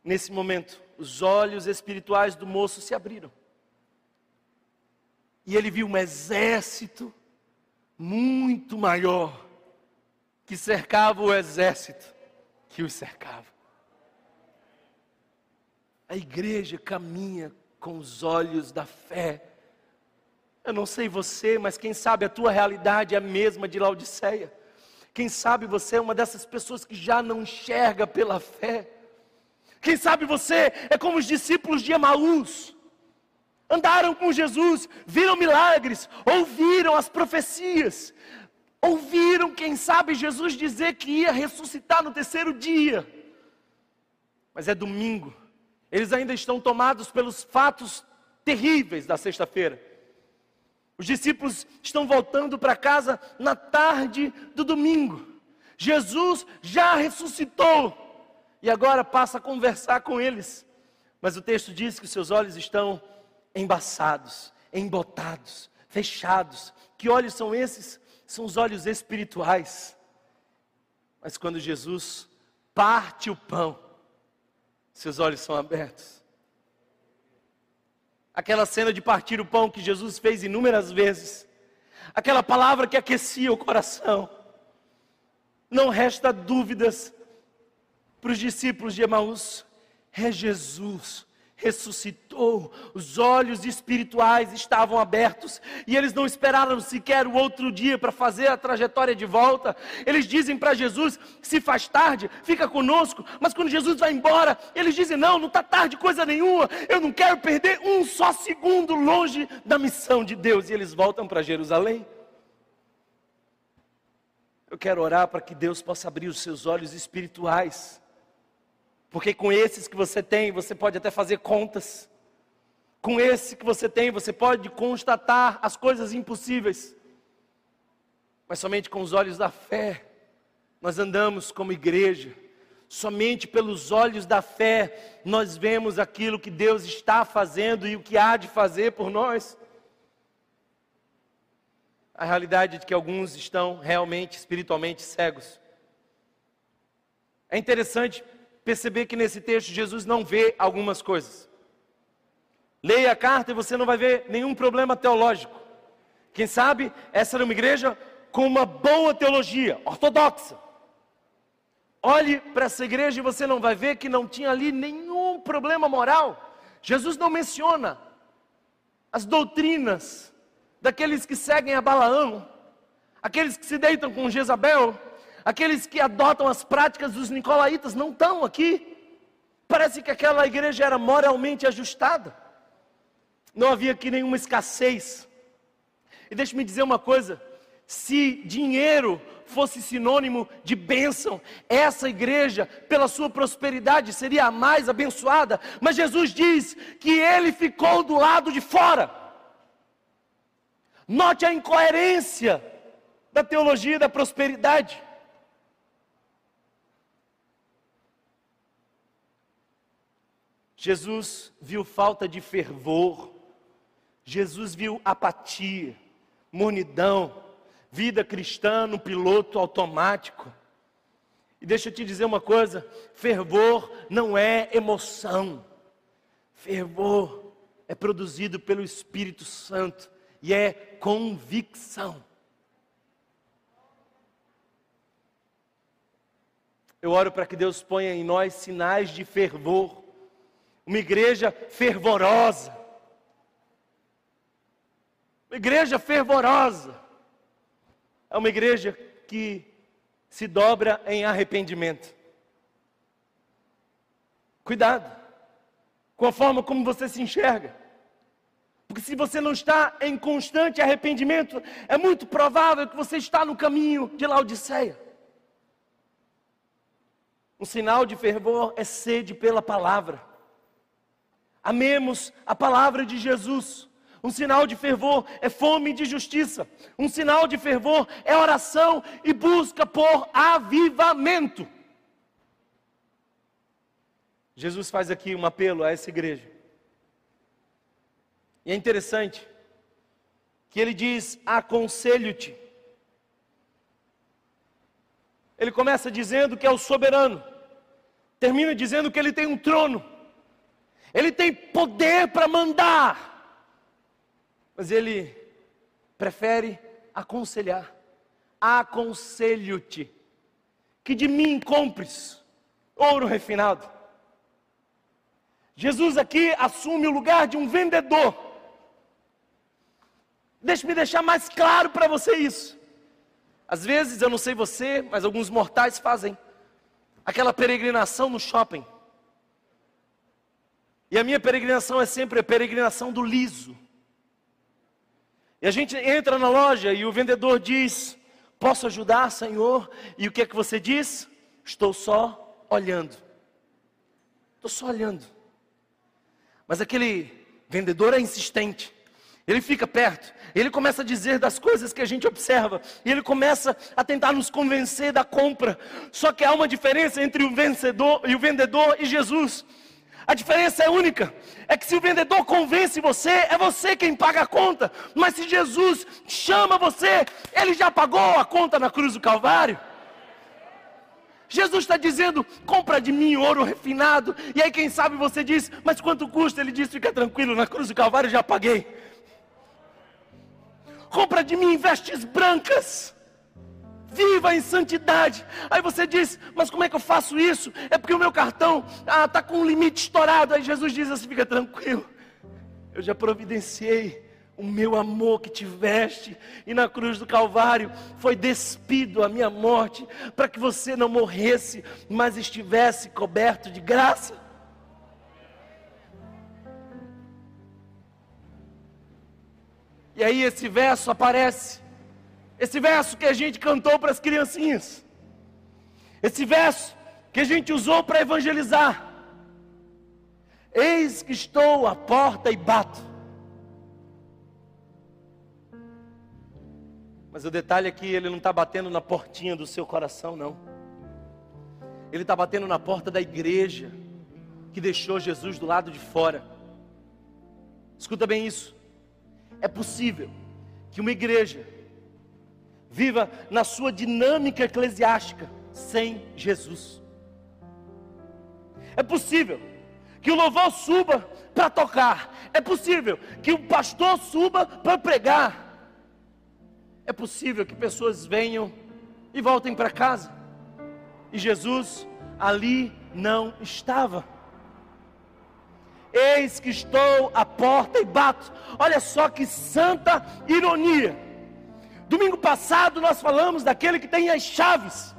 Speaker 2: Nesse momento, os olhos espirituais do moço se abriram. E ele viu um exército muito maior que cercava o exército que os cercava. A igreja caminha com os olhos da fé. Eu não sei você, mas quem sabe a tua realidade é a mesma de Laodiceia. Quem sabe você é uma dessas pessoas que já não enxerga pela fé. Quem sabe você é como os discípulos de Emaús. Andaram com Jesus, viram milagres, ouviram as profecias, ouviram, quem sabe, Jesus dizer que ia ressuscitar no terceiro dia. Mas é domingo, eles ainda estão tomados pelos fatos terríveis da sexta-feira. Os discípulos estão voltando para casa na tarde do domingo. Jesus já ressuscitou e agora passa a conversar com eles. Mas o texto diz que seus olhos estão embaçados, embotados, fechados. Que olhos são esses? São os olhos espirituais. Mas quando Jesus parte o pão, seus olhos são abertos. Aquela cena de partir o pão que Jesus fez inúmeras vezes, aquela palavra que aquecia o coração, não resta dúvidas para os discípulos de Emaús, é Jesus ressuscitou, os olhos espirituais estavam abertos e eles não esperaram sequer o outro dia para fazer a trajetória de volta. Eles dizem para Jesus: se faz tarde, fica conosco. Mas quando Jesus vai embora, eles dizem: não, não está tarde coisa nenhuma, eu não quero perder um só segundo longe da missão de Deus. E eles voltam para Jerusalém. Eu quero orar para que Deus possa abrir os seus olhos espirituais porque com esses que você tem, você pode até fazer contas. Com esse que você tem, você pode constatar as coisas impossíveis. Mas somente com os olhos da fé, nós andamos como igreja. Somente pelos olhos da fé, nós vemos aquilo que Deus está fazendo e o que há de fazer por nós. A realidade é de que alguns estão realmente espiritualmente cegos. É interessante perceber que nesse texto Jesus não vê algumas coisas. Leia a carta e você não vai ver nenhum problema teológico. Quem sabe essa era uma igreja com uma boa teologia, ortodoxa. Olhe para essa igreja e você não vai ver que não tinha ali nenhum problema moral. Jesus não menciona as doutrinas daqueles que seguem a Balaão, aqueles que se deitam com Jezabel, aqueles que adotam as práticas dos nicolaítas não estão aqui. Parece que aquela igreja era moralmente ajustada. Não havia aqui nenhuma escassez. E deixe-me dizer uma coisa: se dinheiro fosse sinônimo de bênção, essa igreja, pela sua prosperidade, seria a mais abençoada. Mas Jesus diz que ele ficou do lado de fora. Note a incoerência da teologia da prosperidade. Jesus viu falta de fervor, Jesus viu apatia, mornidão, vida cristã no piloto automático. E deixa eu te dizer uma coisa: fervor não é emoção, fervor é produzido pelo Espírito Santo e é convicção. Eu oro para que Deus ponha em nós sinais de fervor uma igreja fervorosa. Uma igreja fervorosa é uma igreja que se dobra em arrependimento. Cuidado com a forma como você se enxerga. Porque se você não está em constante arrependimento, é muito provável que você está no caminho de Laodiceia. Um sinal de fervor é sede pela palavra. Amemos a palavra de Jesus. Um sinal de fervor é fome de justiça. Um sinal de fervor é oração e busca por avivamento. Jesus faz aqui um apelo a essa igreja. E é interessante que ele diz: aconselho-te. Ele começa dizendo que é o soberano, termina dizendo que ele tem um trono. Ele tem poder para mandar, mas ele prefere aconselhar. Aconselho-te que de mim compres ouro refinado. Jesus aqui assume o lugar de um vendedor. Deixe-me deixar mais claro para você isso. Às vezes, eu não sei você, mas alguns mortais fazem aquela peregrinação no shopping. E a minha peregrinação é sempre a peregrinação do liso. E a gente entra na loja e o vendedor diz: Posso ajudar, Senhor? E o que é que você diz? Estou só olhando. Estou só olhando. Mas aquele vendedor é insistente. Ele fica perto, ele começa a dizer das coisas que a gente observa, e ele começa a tentar nos convencer da compra. Só que há uma diferença entre o vencedor e o vendedor e Jesus. A diferença é única. É que se o vendedor convence você, é você quem paga a conta. Mas se Jesus chama você, ele já pagou a conta na cruz do Calvário. Jesus está dizendo: compra de mim ouro refinado. E aí, quem sabe você diz: mas quanto custa? Ele diz: fica tranquilo, na cruz do Calvário já paguei. Compra de mim vestes brancas, Viva em santidade. Aí você diz, mas como é que eu faço isso? É porque o meu cartão está ah, tá com um limite estourado. Aí Jesus diz assim: fica tranquilo. Eu já providenciei o meu amor que te veste, e na cruz do Calvário foi despido a minha morte, para que você não morresse, mas estivesse coberto de graça. E aí esse verso aparece, esse verso que a gente cantou para as criancinhas, esse verso que a gente usou para evangelizar. Eis que estou à porta e bato. Mas o detalhe é que ele não está batendo na portinha do seu coração, não. Ele está batendo na porta da igreja que deixou Jesus do lado de fora. Escuta bem isso. É possível que uma igreja viva na sua dinâmica eclesiástica sem Jesus. É possível que o louvor suba para tocar. É possível que o pastor suba para pregar. É possível que pessoas venham e voltem para casa, e Jesus ali não estava. Eis que estou à porta e bato. Olha só que santa ironia. Domingo passado nós falamos daquele que tem as chaves,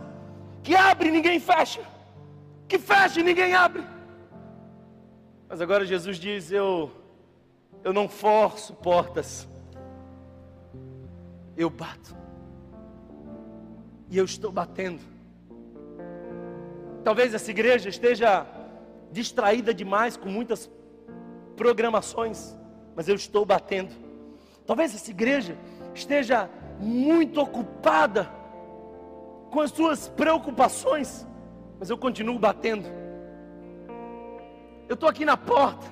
Speaker 2: que abre e ninguém fecha, que fecha e ninguém abre. Mas agora Jesus diz: Eu, eu não forço portas, eu bato. E eu estou batendo. Talvez essa igreja esteja distraída demais com muitas programações, mas eu estou batendo. Talvez essa igreja esteja muito ocupada com as suas preocupações, mas eu continuo batendo. Eu estou aqui na porta.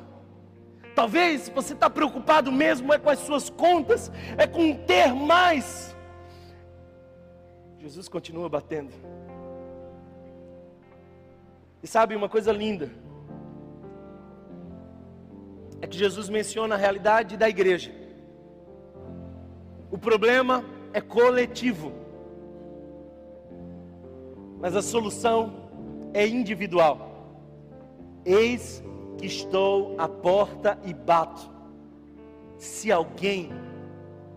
Speaker 2: Talvez você está preocupado mesmo é com as suas contas, é com ter mais. Jesus continua batendo. E sabe uma coisa linda? É que Jesus menciona a realidade da igreja. O problema é coletivo, mas a solução é individual. Eis que estou à porta e bato. Se alguém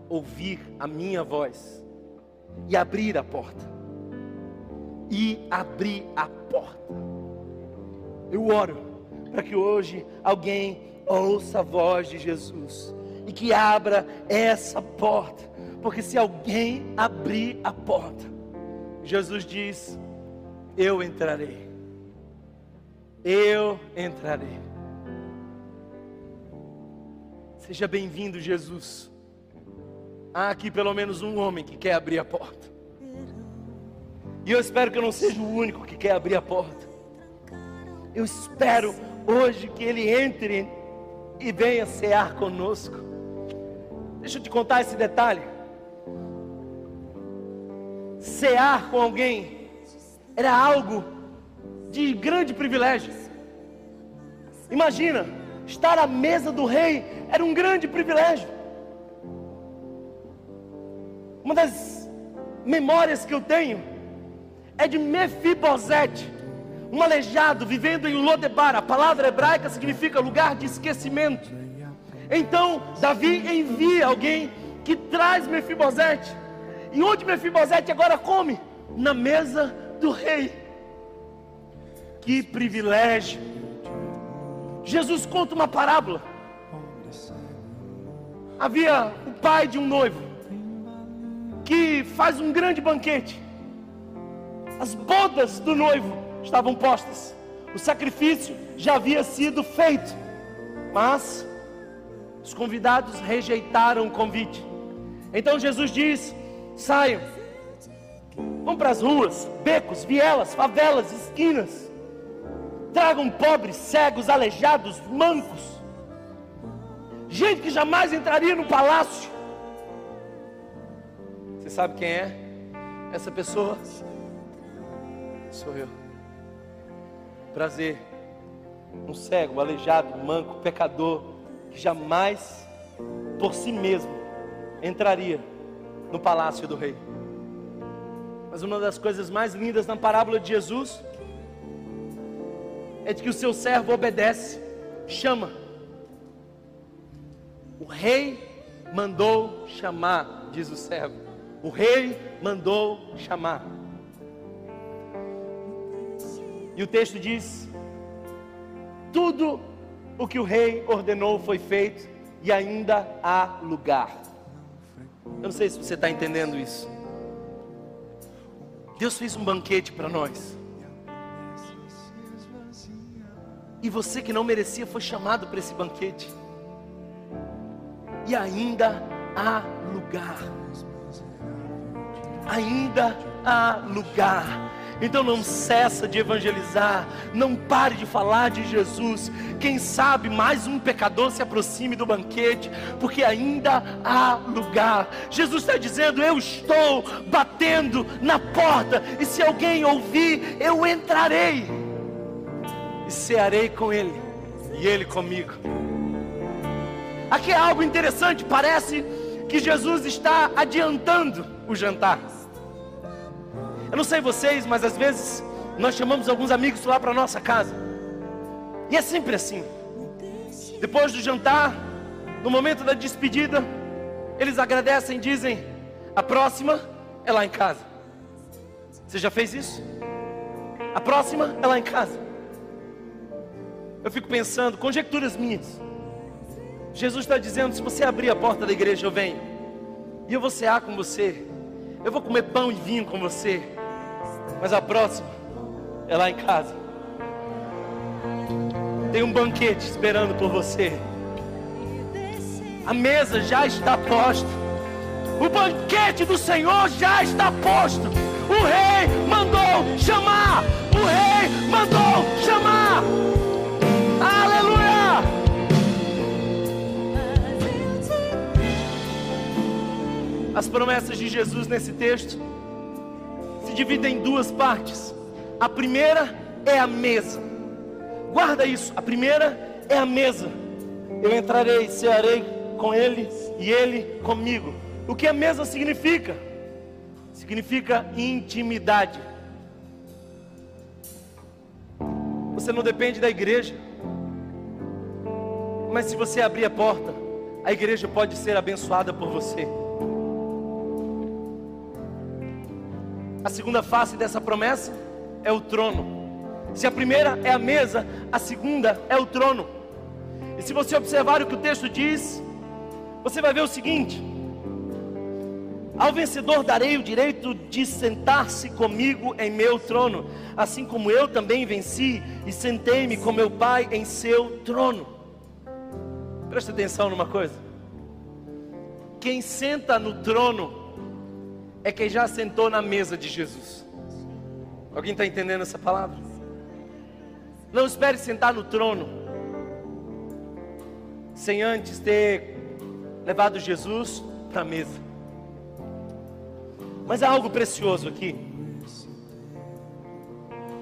Speaker 2: ouvir a minha voz e abrir a porta, e abrir a porta, eu oro para que hoje alguém ouça a voz de Jesus e que abra essa porta, porque se alguém abrir a porta, Jesus diz: Eu entrarei. Eu entrarei. Seja bem-vindo, Jesus. Há aqui pelo menos um homem que quer abrir a porta. E eu espero que eu não seja o único que quer abrir a porta. Eu espero hoje que ele entre e venha cear conosco. Deixa eu te contar esse detalhe. Cear com alguém era algo de grande privilégio. Imagina, estar à mesa do rei era um grande privilégio. Uma das memórias que eu tenho é de Mefibosete, um aleijado vivendo em Lodebar. A palavra hebraica significa lugar de esquecimento. Então Davi envia alguém que traz Mefibosete. E onde Mefibosete agora come? Na mesa do rei. Que privilégio! Jesus conta uma parábola havia o pai de um noivo que faz um grande banquete. As bodas do noivo estavam postas. O sacrifício já havia sido feito. Mas os convidados rejeitaram o convite. Então Jesus diz: saiam, vão para as ruas, becos, vielas, favelas, esquinas. Tragam pobres, cegos, aleijados, mancos gente que jamais entraria no palácio. Você sabe quem é essa pessoa? Sou eu. Prazer. Um cego, um aleijado, um manco, pecador, que jamais por si mesmo entraria no palácio do rei. Mas uma das coisas mais lindas na parábola de Jesus é de que o seu servo obedece, chama. O rei mandou chamar, diz o servo. O rei mandou chamar. E o texto diz: tudo o que o rei ordenou foi feito e ainda há lugar. Eu não sei se você está entendendo isso. Deus fez um banquete para nós. E você que não merecia foi chamado para esse banquete. E ainda há lugar. Ainda há lugar. Então não cessa de evangelizar, não pare de falar de Jesus. Quem sabe mais um pecador se aproxime do banquete, porque ainda há lugar. Jesus está dizendo: Eu estou batendo na porta, e se alguém ouvir, eu entrarei e cearei com ele, e ele comigo. Aqui é algo interessante, parece que Jesus está adiantando o jantar. Eu não sei vocês, mas às vezes nós chamamos alguns amigos lá para nossa casa. E é sempre assim. Depois do jantar, no momento da despedida, eles agradecem e dizem: a próxima é lá em casa. Você já fez isso? A próxima é lá em casa. Eu fico pensando, conjecturas minhas. Jesus está dizendo: se você abrir a porta da igreja, eu venho. E eu vou cear com você. Eu vou comer pão e vinho com você. Mas a próxima é lá em casa. Tem um banquete esperando por você. A mesa já está posta. O banquete do Senhor já está posto. O rei mandou chamar. O rei mandou chamar. Aleluia! As promessas de Jesus nesse texto divide em duas partes. A primeira é a mesa. Guarda isso. A primeira é a mesa. Eu entrarei, cearei com ele e ele comigo. O que a mesa significa? Significa intimidade. Você não depende da igreja. Mas se você abrir a porta, a igreja pode ser abençoada por você. A segunda face dessa promessa é o trono. Se a primeira é a mesa, a segunda é o trono. E se você observar o que o texto diz, você vai ver o seguinte: Ao vencedor darei o direito de sentar-se comigo em meu trono, assim como eu também venci e sentei-me com meu Pai em seu trono. Preste atenção numa coisa: quem senta no trono é quem já sentou na mesa de Jesus. Alguém está entendendo essa palavra? Não espere sentar no trono sem antes ter levado Jesus para a mesa. Mas há algo precioso aqui.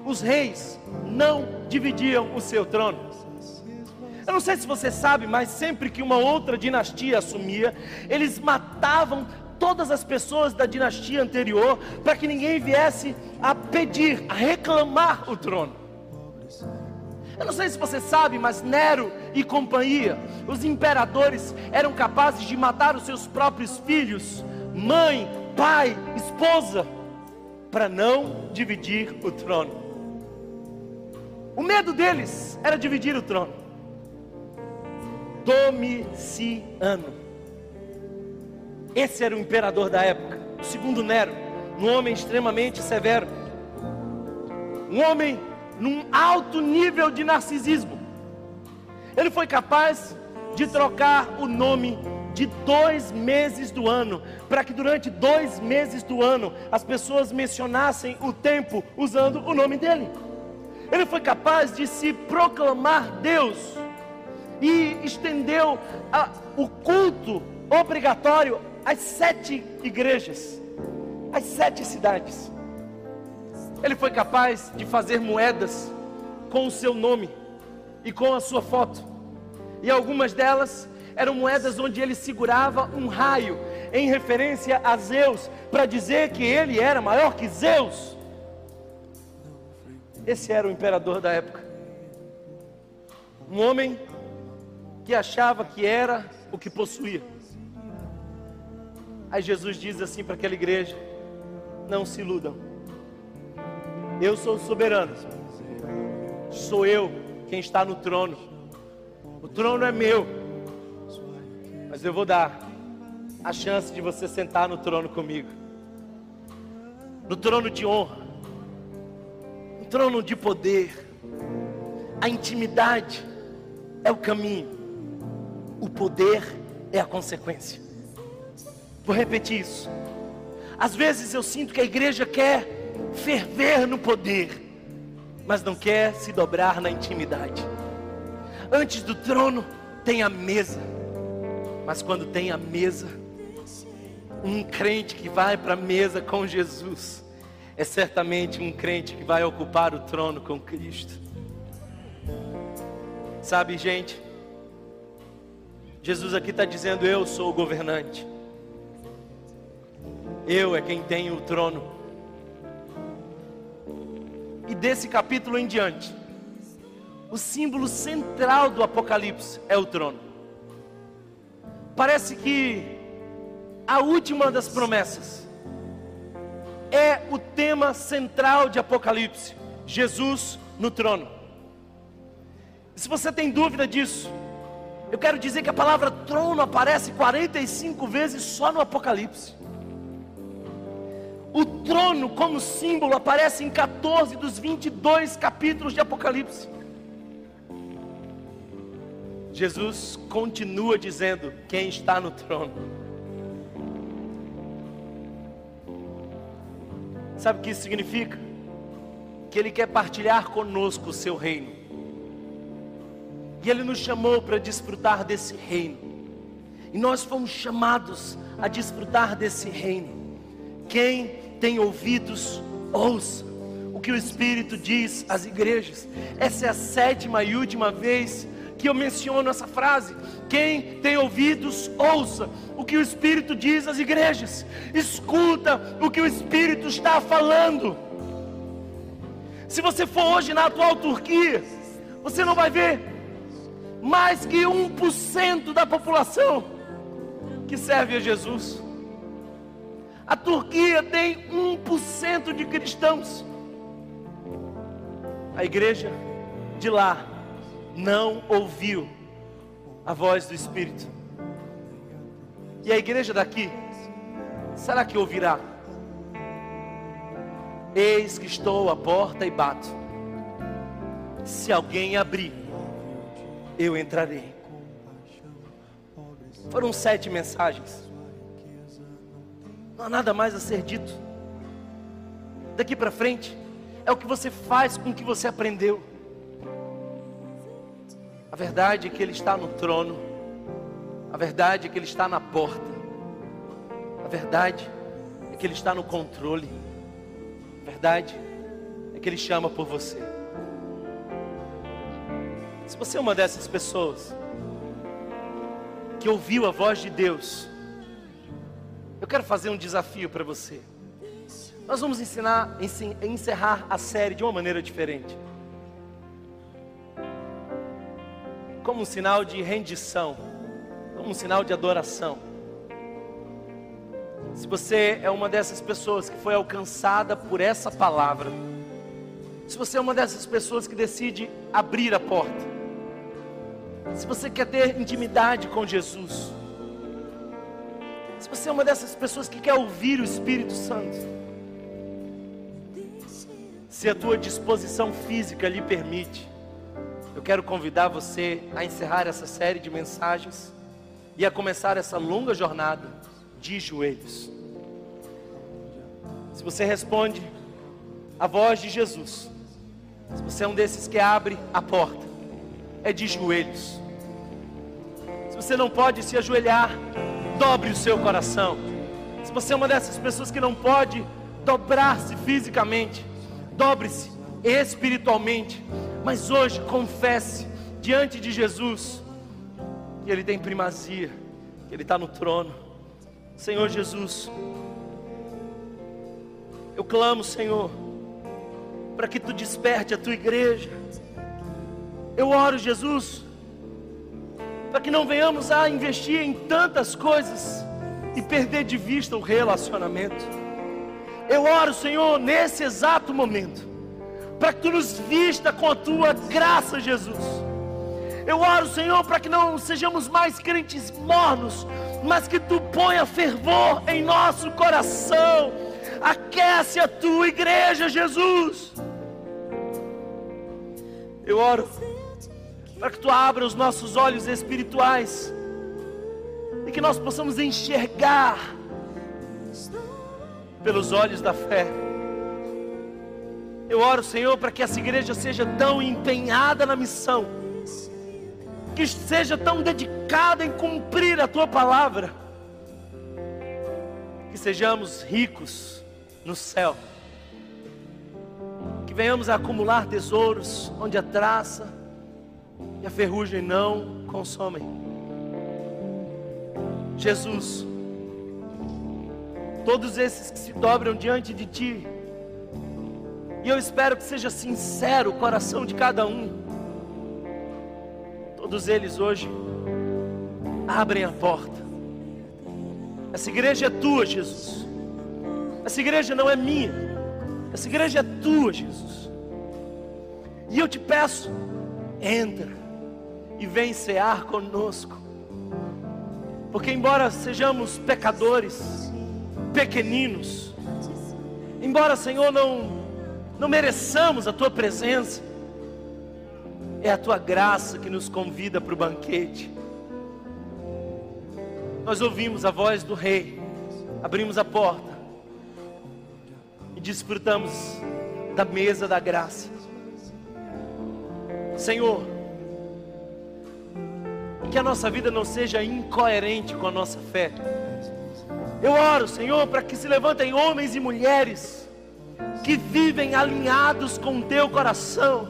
Speaker 2: Os reis não dividiam o seu trono. Eu não sei se você sabe, mas sempre que uma outra dinastia assumia, eles matavam todas as pessoas da dinastia anterior, para que ninguém viesse a pedir, a reclamar o trono. Eu não sei se você sabe, mas Nero e companhia, os imperadores eram capazes de matar os seus próprios filhos, mãe, pai, esposa, para não dividir o trono. O medo deles era dividir o trono. Domiciano esse era o imperador da época, o segundo Nero, um homem extremamente severo, um homem num alto nível de narcisismo. Ele foi capaz de trocar o nome de dois meses do ano, para que durante dois meses do ano as pessoas mencionassem o tempo usando o nome dele. Ele foi capaz de se proclamar Deus e estendeu a, o culto obrigatório as sete igrejas, as sete cidades. Ele foi capaz de fazer moedas com o seu nome e com a sua foto. E algumas delas eram moedas onde ele segurava um raio, em referência a Zeus, para dizer que ele era maior que Zeus. Esse era o imperador da época. Um homem que achava que era o que possuía. Aí Jesus diz assim para aquela igreja: Não se iludam. Eu sou soberano. Sou eu quem está no trono. O trono é meu. Mas eu vou dar a chance de você sentar no trono comigo. No trono de honra. No trono de poder. A intimidade é o caminho. O poder é a consequência. Vou repetir isso. Às vezes eu sinto que a igreja quer ferver no poder, mas não quer se dobrar na intimidade. Antes do trono tem a mesa, mas quando tem a mesa, um crente que vai para a mesa com Jesus é certamente um crente que vai ocupar o trono com Cristo. Sabe, gente, Jesus aqui está dizendo: Eu sou o governante, eu é quem tem o trono. E desse capítulo em diante, o símbolo central do Apocalipse é o trono. Parece que a última das promessas é o tema central de Apocalipse: Jesus no trono. Se você tem dúvida disso, eu quero dizer que a palavra trono aparece 45 vezes só no Apocalipse. O trono, como símbolo, aparece em 14 dos 22 capítulos de Apocalipse. Jesus continua dizendo: Quem está no trono? Sabe o que isso significa? Que Ele quer partilhar conosco o seu reino. E Ele nos chamou para desfrutar desse reino. E nós fomos chamados a desfrutar desse reino. Quem tem ouvidos, ouça o que o Espírito diz às igrejas. Essa é a sétima e última vez que eu menciono essa frase. Quem tem ouvidos, ouça o que o Espírito diz às igrejas. Escuta o que o Espírito está falando. Se você for hoje na atual Turquia, você não vai ver mais que 1% da população que serve a Jesus. A Turquia tem 1% de cristãos. A igreja de lá não ouviu a voz do Espírito. E a igreja daqui, será que ouvirá? Eis que estou à porta e bato. Se alguém abrir, eu entrarei. Foram sete mensagens. Não há nada mais a ser dito. Daqui para frente, é o que você faz com o que você aprendeu. A verdade é que Ele está no trono. A verdade é que Ele está na porta. A verdade é que Ele está no controle. A verdade é que Ele chama por você. Se você é uma dessas pessoas que ouviu a voz de Deus, eu quero fazer um desafio para você. Nós vamos ensinar, encerrar a série de uma maneira diferente. como um sinal de rendição, como um sinal de adoração. Se você é uma dessas pessoas que foi alcançada por essa palavra, se você é uma dessas pessoas que decide abrir a porta, se você quer ter intimidade com Jesus, você é uma dessas pessoas que quer ouvir o Espírito Santo, se a tua disposição física lhe permite, eu quero convidar você a encerrar essa série de mensagens e a começar essa longa jornada de joelhos. Se você responde a voz de Jesus, se você é um desses que abre a porta, é de joelhos. Se você não pode se ajoelhar, dobre o seu coração. Se você é uma dessas pessoas que não pode dobrar-se fisicamente, dobre-se espiritualmente. Mas hoje confesse diante de Jesus que Ele tem primazia, que Ele está no trono. Senhor Jesus, eu clamo, Senhor, para que Tu desperte a Tua igreja. Eu oro, Jesus, para que não venhamos a investir em tantas coisas e perder de vista o relacionamento. Eu oro, Senhor, nesse exato momento, para que tu nos vista com a tua graça, Jesus. Eu oro, Senhor, para que não sejamos mais crentes mornos, mas que tu ponha fervor em nosso coração. Aquece a tua igreja, Jesus. Eu oro para que tu abra os nossos olhos espirituais e que nós possamos enxergar pelos olhos da fé. Eu oro, Senhor, para que essa igreja seja tão empenhada na missão, que seja tão dedicada em cumprir a tua palavra, que sejamos ricos no céu, que venhamos a acumular tesouros onde a traça e a ferrugem não consomem. Jesus, todos esses que se dobram diante de Ti, e eu espero que seja sincero o coração de cada um, todos eles hoje abrem a porta. Essa igreja é tua, Jesus. Essa igreja não é minha. Essa igreja é tua, Jesus. E eu te peço, entra e vem cear conosco. Porque, embora sejamos pecadores, pequeninos, embora, Senhor, não, não mereçamos a tua presença, é a tua graça que nos convida para o banquete. Nós ouvimos a voz do Rei, abrimos a porta e desfrutamos da mesa da graça. Senhor, que a nossa vida não seja incoerente com a nossa fé. Eu oro, Senhor, para que se levantem homens e mulheres que vivem alinhados com o teu coração.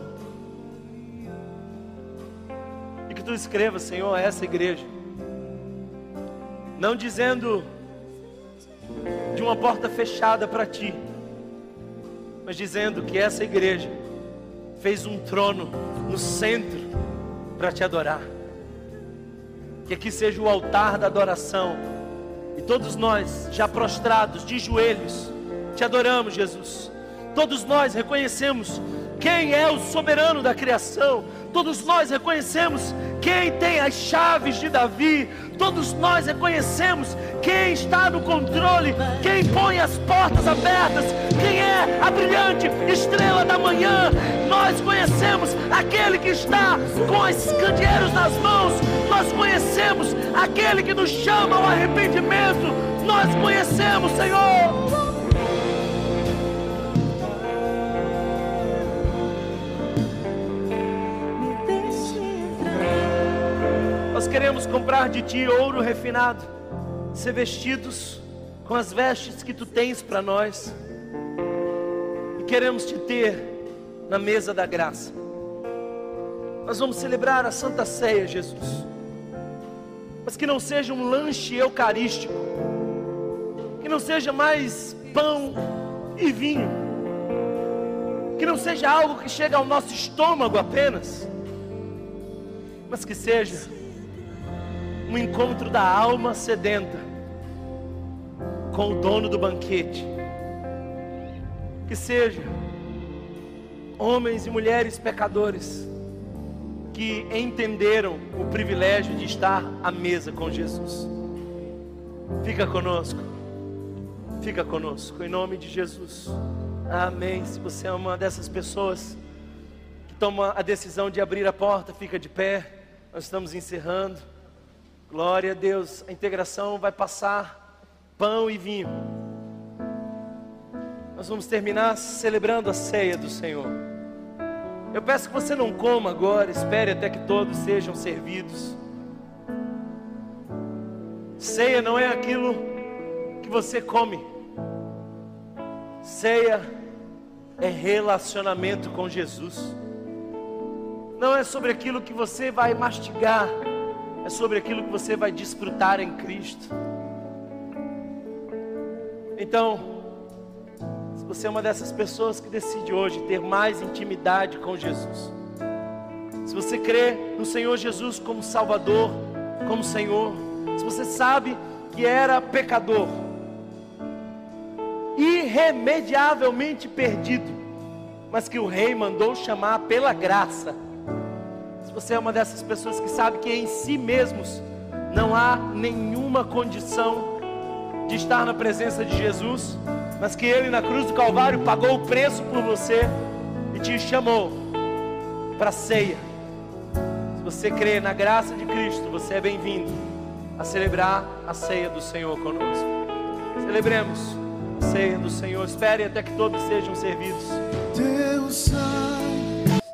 Speaker 2: E que tu escreva, Senhor, a essa igreja, não dizendo de uma porta fechada para ti, mas dizendo que essa igreja fez um trono no centro para te adorar que aqui seja o altar da adoração. E todos nós, já prostrados, de joelhos, te adoramos, Jesus. Todos nós reconhecemos quem é o soberano da criação. Todos nós reconhecemos quem tem as chaves de Davi. Todos nós reconhecemos quem está no controle, quem põe as portas abertas, quem é a brilhante estrela da manhã. Nós conhecemos aquele que está com os candeeiros nas mãos. Nós conhecemos aquele que nos chama ao arrependimento. Nós conhecemos, Senhor. Queremos comprar de ti ouro refinado, ser vestidos com as vestes que tu tens para nós, e queremos te ter na mesa da graça. Nós vamos celebrar a Santa Ceia, Jesus, mas que não seja um lanche eucarístico, que não seja mais pão e vinho, que não seja algo que chega ao nosso estômago apenas, mas que seja um encontro da alma sedenta com o dono do banquete. Que seja homens e mulheres pecadores que entenderam o privilégio de estar à mesa com Jesus. Fica conosco. Fica conosco em nome de Jesus. Amém. Se você é uma dessas pessoas que toma a decisão de abrir a porta, fica de pé. Nós estamos encerrando. Glória a Deus, a integração vai passar pão e vinho. Nós vamos terminar celebrando a ceia do Senhor. Eu peço que você não coma agora, espere até que todos sejam servidos. Ceia não é aquilo que você come. Ceia é relacionamento com Jesus. Não é sobre aquilo que você vai mastigar é sobre aquilo que você vai desfrutar em Cristo. Então, se você é uma dessas pessoas que decide hoje ter mais intimidade com Jesus, se você crê no Senhor Jesus como Salvador, como Senhor, se você sabe que era pecador, irremediavelmente perdido, mas que o Rei mandou chamar pela graça. Se você é uma dessas pessoas que sabe que em si mesmos não há nenhuma condição de estar na presença de Jesus, mas que Ele na cruz do Calvário pagou o preço por você e te chamou para a ceia. Se você crê na graça de Cristo, você é bem-vindo a celebrar a ceia do Senhor conosco. Celebremos a ceia do Senhor. Espere até que todos sejam servidos.